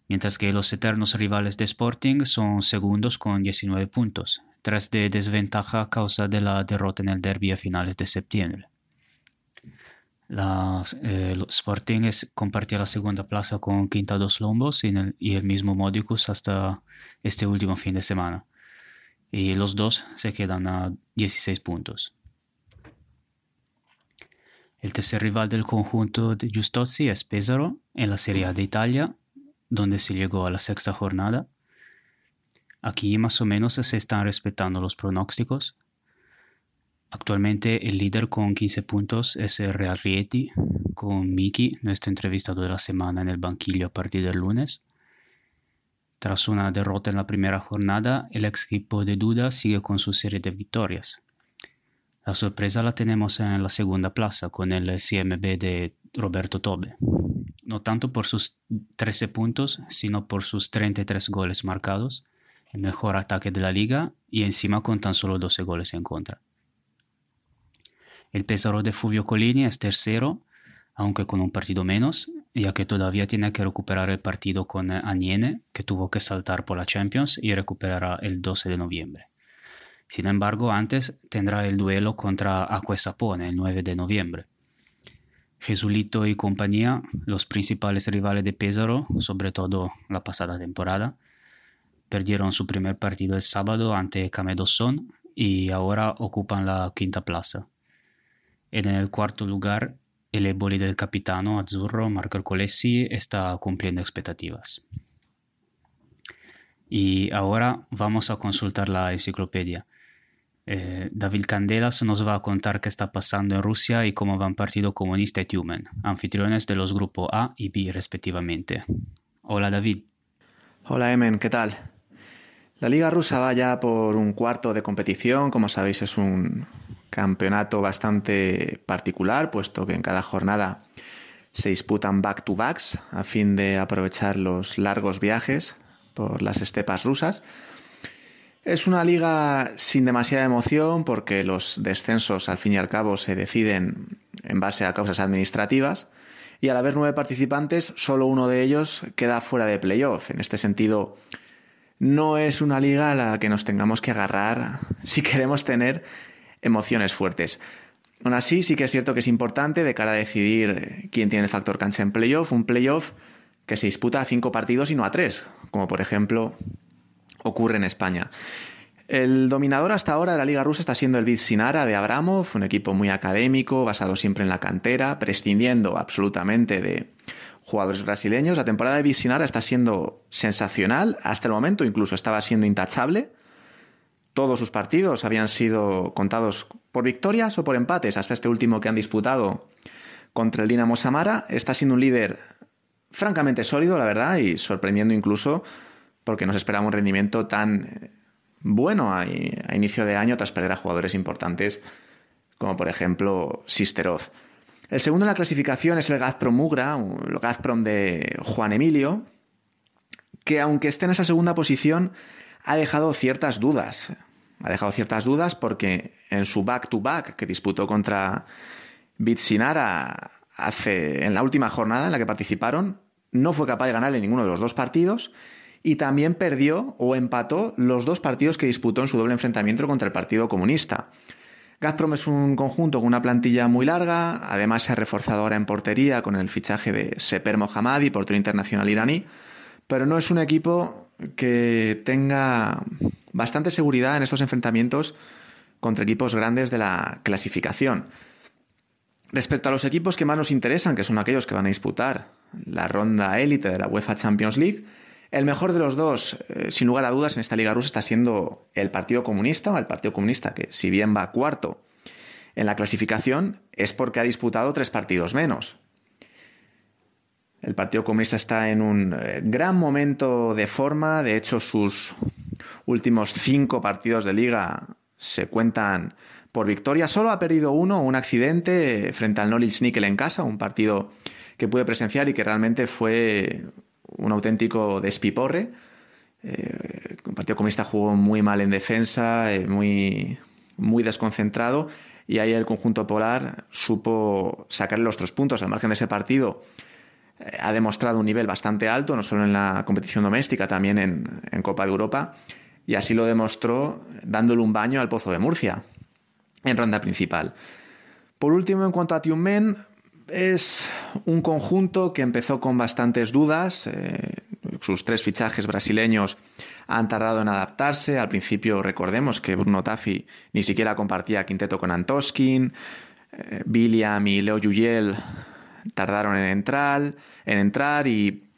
mientras que los eternos rivales de Sporting son segundos con 19 puntos, tras de desventaja a causa de la derrota en el derby a finales de septiembre. La, eh, el Sporting es- compartía la segunda plaza con Quinta dos Lombos y, el, y el mismo Modicus hasta este último fin de semana. y los dos se quedan a 16 puntos. El tercer rival del conjunto de Giustozzi es Pesaro en la Serie A de Italia, donde se llegó a la sexta jornada. Aquí más o menos se están respetando los pronósticos. Actualmente el líder con 15 puntos es el Real Rieti, con Miki, nuestro entrevistado de la semana en el banquillo a partir del lunes. Tras una derrota en la primera jornada, el ex equipo de Duda sigue con su serie de victorias. La sorpresa la tenemos en la segunda plaza con el CMB de Roberto Tobe, no tanto por sus 13 puntos, sino por sus 33 goles marcados, el mejor ataque de la liga y encima con tan solo 12 goles en contra. El Pesaro de Fulvio Colini es tercero, aunque con un partido menos, ya que todavía tiene que recuperar el partido con Aniene, que tuvo que saltar por la Champions y recuperará el 12 de noviembre. Sin embargo, antes tendrá el duelo contra Acuesapone el 9 de noviembre. Jesulito y compañía, los principales rivales de Pesaro, sobre todo la pasada temporada, perdieron su primer partido el sábado ante Camedosón y ahora ocupan la quinta plaza. En el cuarto lugar, el Eboli del capitano azzurro Marco Colessi está cumpliendo expectativas. Y ahora vamos a consultar la enciclopedia. Eh, David Candelas nos va a contar qué está pasando en Rusia y cómo van Partido Comunista y Tumen, anfitriones de los grupos A y B respectivamente. Hola David. Hola Emen, ¿qué tal? La Liga Rusa va ya por un cuarto de competición, como sabéis es un campeonato bastante particular, puesto que en cada jornada se disputan back-to-backs a fin de aprovechar los largos viajes por las estepas rusas. Es una liga sin demasiada emoción porque los descensos al fin y al cabo se deciden en base a causas administrativas y al haber nueve participantes solo uno de ellos queda fuera de playoff. En este sentido no es una liga a la que nos tengamos que agarrar si queremos tener emociones fuertes. Aún así sí que es cierto que es importante de cara a decidir quién tiene el factor cancha en playoff, un playoff que se disputa a cinco partidos y no a tres, como por ejemplo ocurre en España. El dominador hasta ahora de la Liga Rusa está siendo el Sinara de Abramov, un equipo muy académico, basado siempre en la cantera, prescindiendo absolutamente de jugadores brasileños. La temporada de Sinara está siendo sensacional, hasta el momento incluso estaba siendo intachable. Todos sus partidos habían sido contados por victorias o por empates, hasta este último que han disputado contra el Dinamo Samara. Está siendo un líder francamente sólido, la verdad, y sorprendiendo incluso porque nos esperaba un rendimiento tan eh, bueno a, inicio de año tras perder a jugadores importantes como por ejemplo Sisterov. El segundo en la clasificación es el Gazprom Mugra, el Gazprom de Juan Emilio, que aunque esté en esa segunda posición ha dejado ciertas dudas. Ha dejado ciertas dudas porque en su back-to-back que disputó contra Bitsinara hace, en la última jornada en la que participaron, no fue capaz de ganarle ninguno de los dos partidos y también perdió o empató los dos partidos que disputó en su doble enfrentamiento contra el Partido Comunista. Gazprom es un conjunto con una plantilla muy larga, además se ha reforzado ahora en portería con el fichaje de Seper Mohammadi, portero internacional iraní, pero no es un equipo que tenga bastante seguridad en estos enfrentamientos contra equipos grandes de la clasificación. Respecto a los equipos que más nos interesan, que son aquellos que van a disputar la ronda élite de la UEFA Champions League, el mejor de los dos, eh, sin lugar a dudas, en esta Liga Rusa está siendo el Partido Comunista, el Partido Comunista que si bien va cuarto en la clasificación, es porque ha disputado tres partidos menos. El Partido Comunista está en un eh, gran momento de forma, de hecho sus últimos cinco partidos de liga se cuentan por victoria. Solo ha perdido uno, un accidente frente al Norwich Nickel en casa, un partido que pude presenciar y que realmente fue un auténtico despiporre. Eh, el Partido Comunista jugó muy mal en defensa, eh, muy, muy desconcentrado, y ahí el conjunto polar supo sacarle los tres puntos. Al margen de ese partido, ha demostrado un nivel bastante alto, no solo en la competición doméstica, también en, Copa de Europa, y así lo demostró dándole un baño al Pozo de Murcia en ronda principal. Por último, en cuanto a Tiumen, es un conjunto que empezó con bastantes dudas, eh, sus tres fichajes brasileños han tardado en adaptarse. Al principio recordemos que Bruno Taffi ni siquiera compartía quinteto con Antoskin, eh, William y Leo Yuyel tardaron en entrar, en entrar y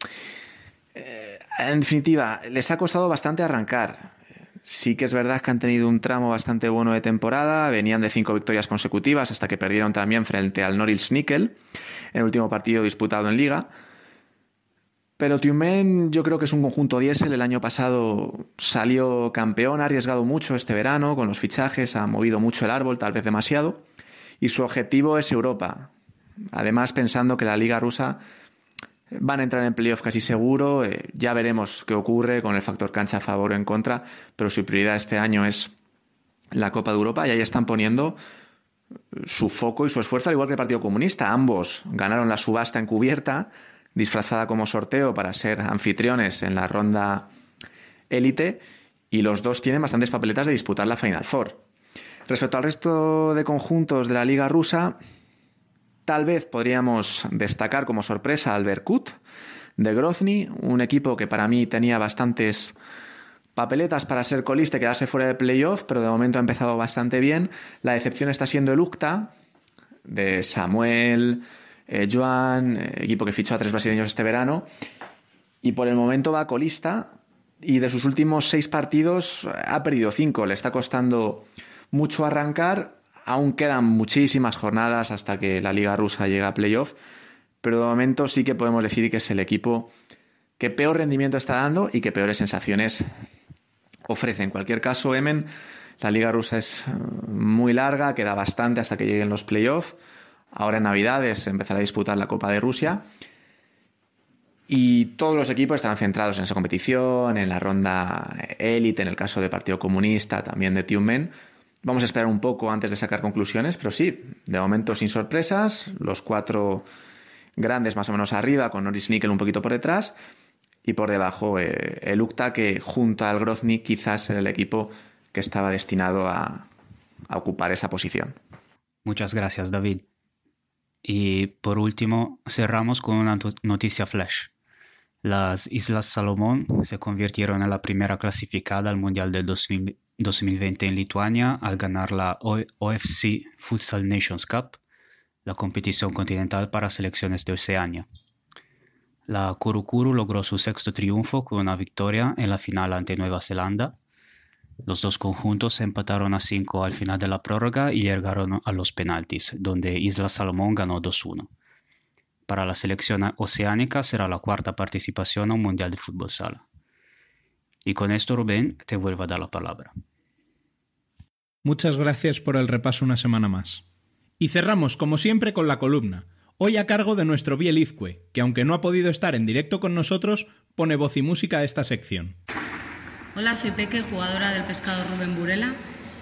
eh, en definitiva les ha costado bastante arrancar. Sí que es verdad que han tenido un tramo bastante bueno de temporada, venían de cinco victorias consecutivas hasta que perdieron también frente al Norils Nickel en el último partido disputado en liga. Pero Tumen yo creo que es un conjunto diésel. El año pasado salió campeón, ha arriesgado mucho este verano con los fichajes, ha movido mucho el árbol, tal vez demasiado. Y su objetivo es Europa. Además, pensando que la liga rusa Van a entrar en playoff casi seguro. Eh, ya veremos qué ocurre con el factor cancha a favor o en contra. Pero su prioridad este año es la Copa de Europa y ahí están poniendo su foco y su esfuerzo, al igual que el Partido Comunista. Ambos ganaron la subasta encubierta, disfrazada como sorteo para ser anfitriones en la ronda élite. Y los dos tienen bastantes papeletas de disputar la Final Four. Respecto al resto de conjuntos de la Liga Rusa, Tal vez podríamos destacar como sorpresa al Berkut de Grozny, un equipo que para mí tenía bastantes papeletas para ser colista y quedarse fuera de playoff, pero de momento ha empezado bastante bien. La decepción está siendo el UCTA de Samuel, eh, Joan, eh, equipo que fichó a tres brasileños este verano, y por el momento va colista y de sus últimos seis partidos ha perdido cinco. Le está costando mucho arrancar Aún quedan muchísimas jornadas hasta que la liga rusa llegue a playoff, pero de momento sí que podemos decir que es el equipo que peor rendimiento está dando y que peores sensaciones ofrece. En cualquier caso, Emen, la liga rusa es eh, muy larga, queda bastante hasta que lleguen los playoffs. Ahora en Navidades empezará a disputar la Copa de Rusia. Y todos los equipos estarán centrados en esa competición, en la ronda élite, en el caso de Partido Comunista, también de Tiumen Vamos a esperar un poco antes de sacar conclusiones, pero sí, de momento sin sorpresas, los cuatro grandes más o menos arriba, con Norris Nickel un poquito por detrás, y por debajo eh, el UCTA, que junto al Grozny quizás era el equipo que estaba destinado a, a ocupar esa posición. Muchas gracias, David. Y por último, cerramos con una noticia flash. Las Islas Salomón se convirtieron en la primera clasificada al Mundial del 2020 en Lituania al ganar la OFC Futsal Nations Cup, la competición continental para selecciones de Oceania. La Kurukuru logró su sexto triunfo con una victoria en la final ante Nueva Zelanda. Los dos conjuntos empataron a 5 al final de la prórroga y llegaron a los penaltis, donde Islas Salomón ganó 2-1 para la selección oceánica será la cuarta participación a un Mundial de Fútbol Sala. Y con esto, Rubén, te vuelvo a dar la palabra. Muchas gracias por el repaso una semana más. Y cerramos, como siempre, con la columna, hoy a cargo de nuestro Biel Izcue, que aunque no ha podido estar en directo con nosotros, pone voz y música a esta sección. Hola, soy Peque, jugadora del pescado Rubén Burela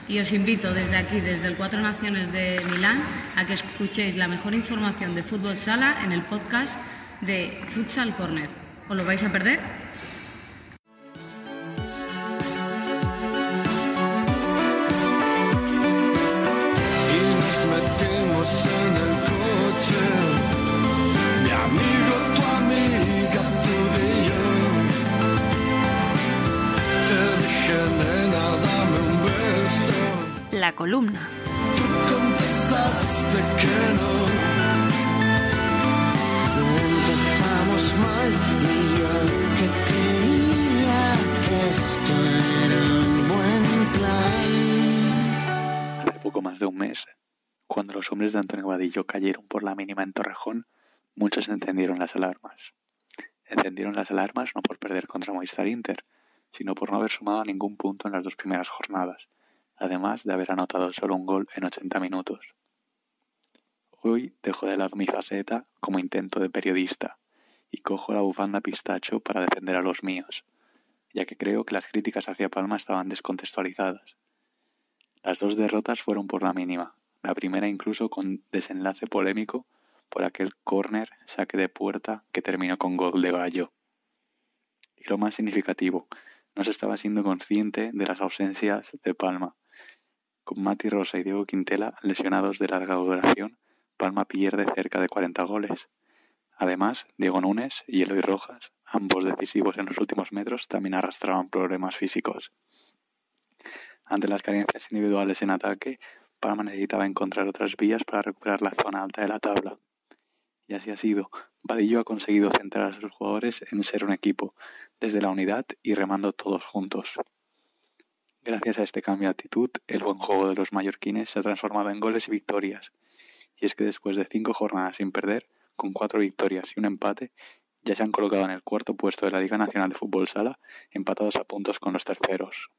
y os invito desde aquí, desde el Cuatro Naciones de Milán, a que escuchéis la mejor información de fútbol sala en el podcast de Futsal Corner. ¿Os lo vais a perder? Columna. Hace poco más de un mes, cuando los hombres de Antonio Vadillo cayeron por la mínima en Torrejón, muchos encendieron las alarmas. Encendieron las alarmas no por perder contra Movistar Inter, sino por no haber sumado ningún punto en las dos primeras jornadas además de haber anotado solo un gol en 80 minutos. Hoy dejo de lado mi faceta como intento de periodista y cojo la bufanda pistacho para defender a los míos, ya que creo que las críticas hacia Palma estaban descontextualizadas. Las dos derrotas fueron por la mínima, la primera incluso con desenlace polémico por aquel córner saque de puerta que terminó con gol de Gallo. Y lo más significativo, no se estaba siendo consciente de las ausencias de Palma, con Mati Rosa y Diego Quintela lesionados de larga duración, Palma pierde cerca de 40 goles. Además, Diego Núñez y Eloy Rojas, ambos decisivos en los últimos metros, también arrastraban problemas físicos. Ante las carencias individuales en ataque, Palma necesitaba encontrar otras vías para recuperar la zona alta de la tabla. Y así ha sido. Vadillo ha conseguido centrar a sus jugadores en ser un equipo, desde la unidad y remando todos juntos. Gracias a este cambio de actitud, el buen juego de los mallorquines se ha transformado en goles y victorias. Y es que después de cinco jornadas sin perder, con cuatro victorias y un empate, ya se han colocado en el cuarto puesto de la Liga Nacional de Fútbol Sala, empatados a puntos con los terceros.